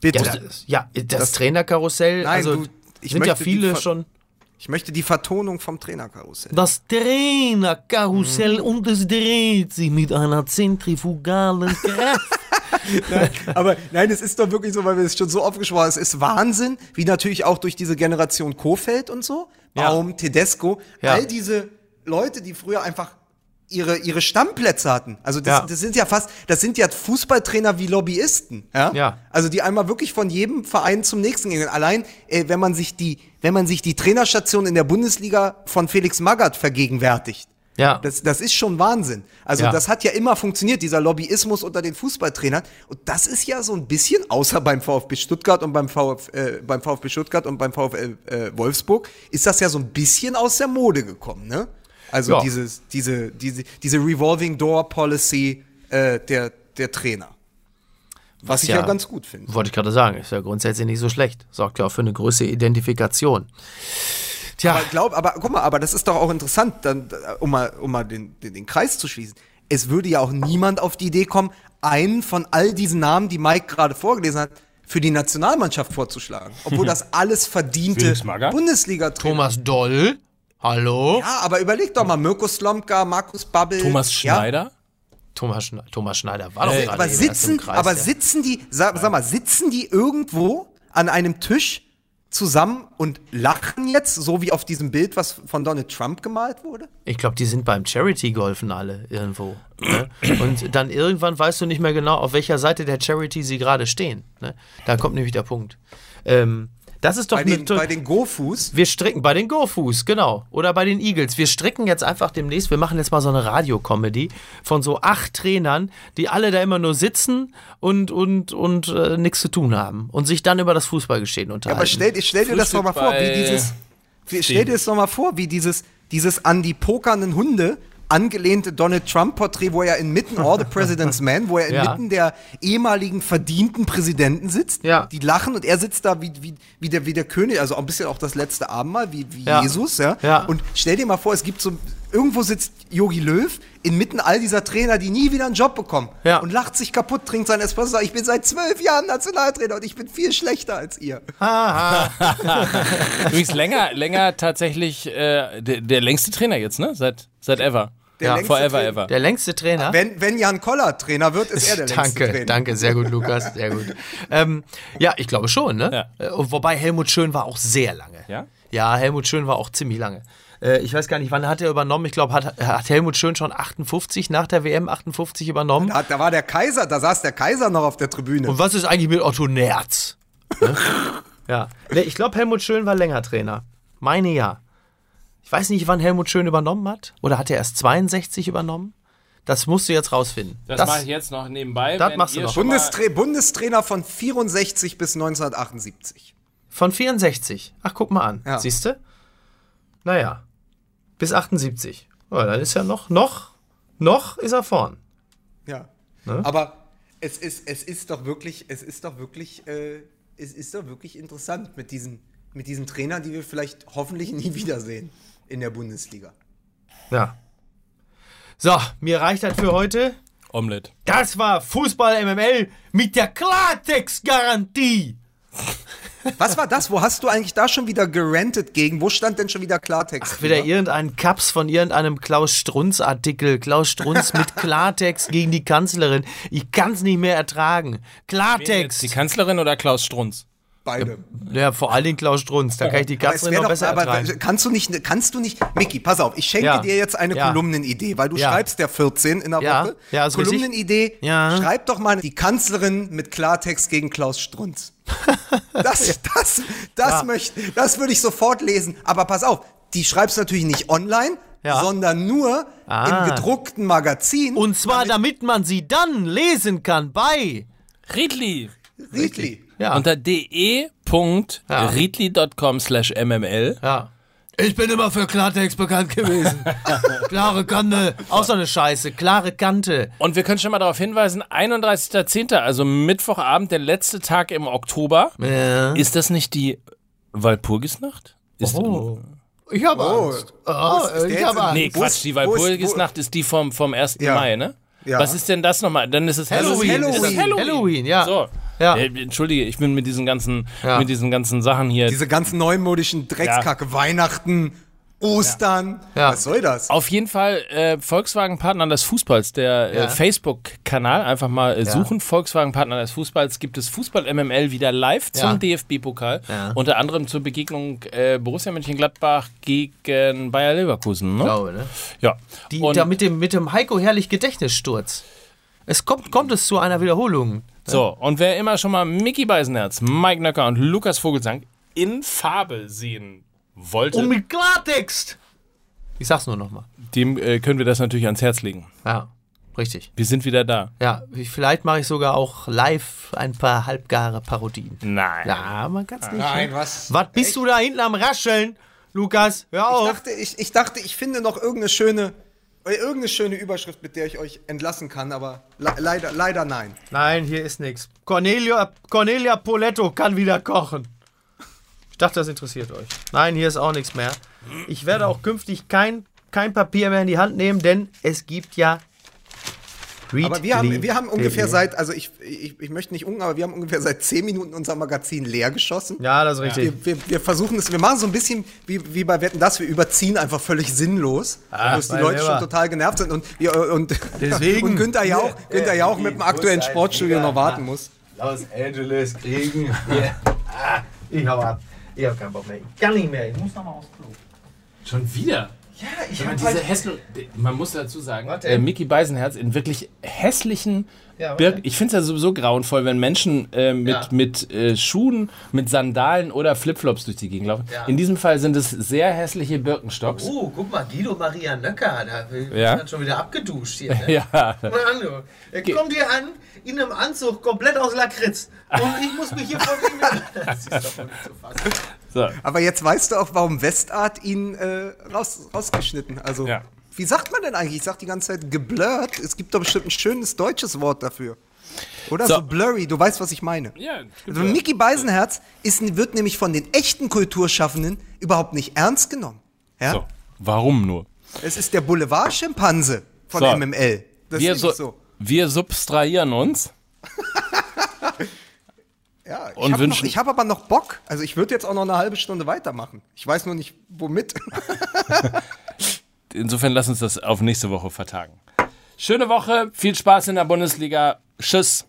Bitte. Das, ja, das, Trainerkarussell, Nein, also du, ich sind ja möchte die viele schon. Ich möchte die Vertonung vom Trainerkarussell. Das Trainerkarussell und es dreht sich mit einer zentrifugalen Kraft. Aber nein, es ist doch wirklich so, weil wir es schon so oft gesprochen haben. Es ist Wahnsinn, wie natürlich auch durch diese Generation Kofeld und so, Ja. Baum, Tedesco, Ja. all diese Leute, die früher einfach ihre, ihre Stammplätze hatten. Also das, Ja. das sind ja fast, das sind ja Fußballtrainer wie Lobbyisten. Ja? Ja. Also die einmal wirklich von jedem Verein zum nächsten gehen. Allein, äh, wenn man sich die, wenn man sich die Trainerstation in der Bundesliga von Felix Magath vergegenwärtigt. Ja. Das, das ist schon Wahnsinn. Also Ja. das hat ja immer funktioniert, dieser Lobbyismus unter den Fußballtrainern. Und das ist ja so ein bisschen, außer beim VfB Stuttgart und beim, Vf, äh, beim VfB Stuttgart und beim VfL äh, Wolfsburg, ist das ja so ein bisschen aus der Mode gekommen, ne? Also Ja. dieses, diese, diese, diese Revolving Door Policy äh, der, der Trainer. Was, ich ja, ja- ganz gut finde. Wollte ich gerade sagen, ist ja grundsätzlich nicht so schlecht. Sorgt ja auch für eine größere Identifikation. Tja, Aber glaub, aber guck mal, aber das ist doch auch interessant, dann, äh, um mal, um mal den, den, den Kreis zu schließen. Es würde ja auch niemand auf die Idee kommen, einen von all diesen Namen, die Mike gerade vorgelesen hat, für die Nationalmannschaft vorzuschlagen. Obwohl das alles verdiente Felix Magath? Bundesliga-Trainer. Thomas Doll, hallo? Ja, aber überleg doch mal, Mirko Slomka, Markus Babbel. Thomas ja? Schneider? Thomas, Schne Thomas Schneider war doch Äh, gerade Aber sitzen, Kreis, aber ja. sitzen die, sag, sag mal, sitzen die irgendwo an einem Tisch zusammen und lachen jetzt, so wie auf diesem Bild, was von Donald Trump gemalt wurde? Ich glaube, die sind beim Charity-Golfen alle irgendwo. Ne? Und dann irgendwann weißt du nicht mehr genau, auf welcher Seite der Charity sie gerade stehen. Ne? Da kommt nämlich der Punkt. Ähm, das ist doch Bei den, bei den Gofus. Wir stricken bei den Go-Fus, genau. Oder bei den Eagles. Wir stricken jetzt einfach demnächst, wir machen jetzt mal so eine Radiocomedy von so acht Trainern, die alle da immer nur sitzen und, und, und äh, nichts zu tun haben und sich dann über das Fußballgeschehen unterhalten. Aber stell, dir- stell dir das doch mal vor, wie dieses. Stell dir das doch mal vor, wie dieses, dieses an die pokernden Hunde angelehnte Donald Trump-Porträt, wo er inmitten All the President's Man, wo er Ja. inmitten der ehemaligen verdienten Präsidenten sitzt. Ja. Die lachen und er sitzt da wie, wie, wie, der, wie der König, also auch ein bisschen auch das letzte Abendmahl, wie, wie Ja. Jesus. Ja? Ja. Und stell dir mal vor, es gibt so. Irgendwo sitzt Yogi Löw inmitten all dieser Trainer, die nie wieder einen Job bekommen. Ja. Und lacht sich kaputt, trinkt sein Espresso und sagt, ich bin seit zwölf Jahren Nationaltrainer und ich bin viel schlechter als ihr. Übrigens länger, länger tatsächlich äh, der, der längste Trainer jetzt, ne? Seit, seit ever. Der Ja, längste Forever Trainer. ever. der längste Trainer. Wenn, wenn Jan Koller Trainer wird, ist er der längste Danke, Trainer. danke, sehr gut, Lukas, sehr gut. Ähm, ja, ich glaube schon, ne? Ja. Äh, Wobei Helmut Schön war auch sehr lange. Ja? Ja, Helmut Schön war auch ziemlich lange. Äh, ich weiß gar nicht, wann hat er übernommen? Ich glaube, hat, hat Helmut Schön schon 58 nach der WM 58 übernommen. Da, da war der Kaiser, da saß der Kaiser noch auf der Tribüne. Und was ist eigentlich mit Otto Nerz? Ne? ja. Nee, ich glaube, Helmut Schön war länger Trainer. Meine ja. Ich weiß nicht, wann Helmut Schön übernommen hat. Oder hat er erst 62 übernommen? Das musst du jetzt rausfinden. Das, mache ich jetzt noch nebenbei. das machst du ihr noch. Bundestra Bundestrainer von 64 bis 1978. Von 64. Ach, guck mal an. Ja. Siehst du? Naja. Bis 78. Ja, dann ist ja noch, noch, noch ist er vorn. Ja. Ne? Aber es ist, es ist doch wirklich, es ist doch wirklich, äh, es ist doch wirklich interessant mit diesen, mit diesen Trainern, die wir vielleicht hoffentlich nie wiedersehen in der Bundesliga. Ja. So, mir reicht das für heute. Omelette. Das war Fußball MML mit der Klartext-Garantie. Was war das? Wo hast du eigentlich da schon wieder gerantet gegen? Wo stand denn schon wieder Klartext? Ach, wieder drüber? irgendein Kaps von irgendeinem Klaus Strunz-Artikel. Klaus Strunz mit Klartext gegen die Kanzlerin. Ich kann's nicht mehr ertragen. Klartext. Die Kanzlerin oder Klaus Strunz? Beide. Ja, vor allen Dingen Klaus Strunz. Da kann ich die wär noch doch, besser aber ertragen. kannst du nicht, kannst du nicht, Micky, pass auf, ich schenke Ja. dir jetzt eine Ja. Kolumnenidee, weil du Ja. schreibst der 14 in der Ja. Woche. Ja, ist. Kolumnenidee, Ja. schreib doch mal die Kanzlerin mit Klartext gegen Klaus Strunz. Das, das, das Ja. möchte, das würde ich sofort lesen. Aber pass auf, die schreibst natürlich nicht online, Ja. sondern nur Ah. im gedruckten Magazin. Und zwar, damit man sie dann lesen kann bei. Riedli. Riedli. Ja. Unter de.riedli.com slash mml. ja. Ich bin immer für Klartext bekannt gewesen. Klare Kante. Auch so eine Scheiße. Klare Kante. Und wir können schon mal darauf hinweisen, 31.10., also Mittwochabend, der letzte Tag im Oktober. Ja. Ist das nicht die Walpurgisnacht? Ist Oh. Ich habe Oh. Angst. Oh, ist der ich habe Angst. Nee, Quatsch, die Walpurgisnacht ist die vom, vom 1. Ja. Mai, ne? Ja. Was ist denn das nochmal? Dann ist es Halloween. Halloween. Halloween. Halloween, ja. So. Ja. Äh, Entschuldige, ich bin mit diesen ganzen, Ja. mit diesen ganzen Sachen hier. Diese ganzen neumodischen Dreckskacke, Weihnachten, Ostern. Ja. Was soll das? Auf jeden Fall äh, Volkswagen Partner des Fußballs, der Ja. äh, Facebook-Kanal, einfach mal äh, suchen. Volkswagen Partner des Fußballs gibt es Fußball MML wieder live zum Ja. DFB-Pokal. Ja. Unter anderem zur Begegnung äh, Borussia Mönchengladbach gegen Bayer Leverkusen. Ne? Glaube, ne? Ja. Die, Und- da mit dem, mit dem Heiko Herrlich Gedächtnissturz. Es kommt, kommt es zu einer Wiederholung. So, und wer immer schon mal Mickey Beisenherz, Mike Nöcker und Lukas Vogelsang in Farbe sehen wollte, Und mit Klartext. Ich sag's nur nochmal. dem äh, können wir das natürlich ans Herz legen. Ja, richtig. Wir sind wieder da. Ja, ich- vielleicht mache ich sogar auch live ein paar halbgare Parodien. Nein. Ja, man kann's nicht. Nein, ne? was? Was bist du da hinten am Rascheln, Lukas? Hör Ich auf. dachte, ich, ich dachte, ich finde noch irgendeine schöne, irgendeine schöne Überschrift, mit der ich euch entlassen kann, aber le leider, leider nein. Nein, hier ist nichts. Cornelia, Cornelia Poletto kann wieder kochen. Ich dachte, das interessiert euch. Nein, hier ist auch nichts mehr. Ich werde auch künftig kein, kein Papier mehr in die Hand nehmen, denn es gibt ja. Aber wir haben, wir haben ungefähr seit, also ich, ich, ich möchte nicht unten, aber wir haben ungefähr seit 10 Minuten unser Magazin leer geschossen. Ja, das ist richtig. Wir, wir, wir versuchen es, wir machen so ein bisschen wie, wie bei Wetten das, wir überziehen einfach völlig sinnlos, Ah, dass die Leute schon total genervt sind und, wir, und, Deswegen- und Günther Jauch, Günther Jauch mit dem aktuellen Sportstudio noch warten muss. Los Angeles kriegen. Yeah. Ah, ich hau ab. Ich hab keinen Bock mehr. Ich kann nicht mehr. Ich muss nochmal aufs Klo. Schon wieder? Ja, ich Sag mal, hab diese halt. Hässl man muss dazu sagen, Warte. äh, Mickey Beisenherz in wirklich hässlichen Ja, warte. Birk ich finde es ja sowieso grauenvoll, wenn Menschen äh, mit, Ja. mit äh, Schuhen, mit Sandalen oder Flipflops durch die Gegend laufen. Ja. In diesem Fall sind es sehr hässliche Birkenstocks. Oh, guck mal, Guido Maria Nöcker. Der Ja. hat schon wieder abgeduscht hier. Ne? Ja, du. Er kommt hier an, in einem Anzug, komplett aus Lakritz. Und ich muss mich hier vor ihm. Das ist doch nicht zu fassen. So. Aber jetzt weißt du auch, warum Westart ihn äh, raus, rausgeschnitten. Also, Ja. wie sagt man denn eigentlich? Ich sag die ganze Zeit geblurrt. Es gibt doch bestimmt ein schönes deutsches Wort dafür. Oder So. so, blurry, du weißt, was ich meine. Ja, Also Mickey Beisenherz ist, wird nämlich von den echten Kulturschaffenden überhaupt nicht ernst genommen. Ja? so. Warum nur? Es ist der Boulevard-Schimpanse von So. MML. Das Wir, ist so, so. wir substrahieren uns. Ja, ich und habe wünschen- hab aber noch Bock. Also ich würde jetzt auch noch eine halbe Stunde weitermachen. Ich weiß nur nicht, womit. Insofern lass uns das auf nächste Woche vertagen. Schöne Woche, viel Spaß in der Bundesliga. Tschüss.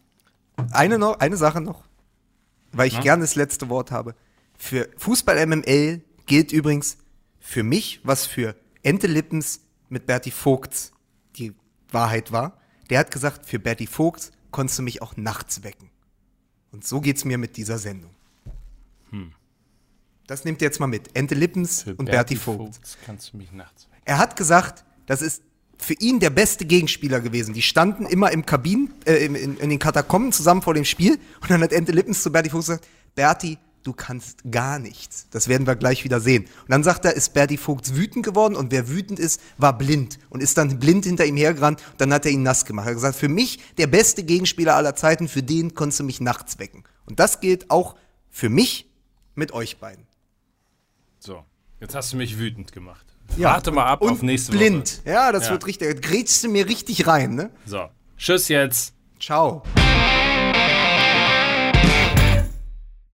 Eine, noch, eine Sache noch, weil ich gerne das letzte Wort habe. Für Fußball MML gilt übrigens für mich, was für Ente Lippens mit Berti Vogts die Wahrheit war. Der hat gesagt, für Berti Vogts konntest du mich auch nachts wecken. Und so geht's mir mit dieser Sendung. Das nehmt ihr jetzt mal mit. Ente Lippens und Berti Vogt. Kannst du mich nachts. Er hat gesagt, das ist für ihn der beste Gegenspieler gewesen. Die standen immer im Kabinen, äh, in, in, in den Katakomben zusammen vor dem Spiel und dann hat Ente Lippens zu Berti Vogt gesagt, Berti, du kannst gar nichts. Das werden wir gleich wieder sehen. Und dann sagt er, ist Berti Vogts wütend geworden und wer wütend ist, war blind und ist dann blind hinter ihm hergerannt und dann hat er ihn nass gemacht. Er hat gesagt, für mich der beste Gegenspieler aller Zeiten, für den konntest du mich nachts wecken. Und das gilt auch für mich mit euch beiden. So, jetzt hast du mich wütend gemacht. Ja, Warte mal ab und auf nächste blind. Woche. Ja, das Ja. wird richtig. Grätschst du mir richtig rein, ne? So, tschüss jetzt. Ciao.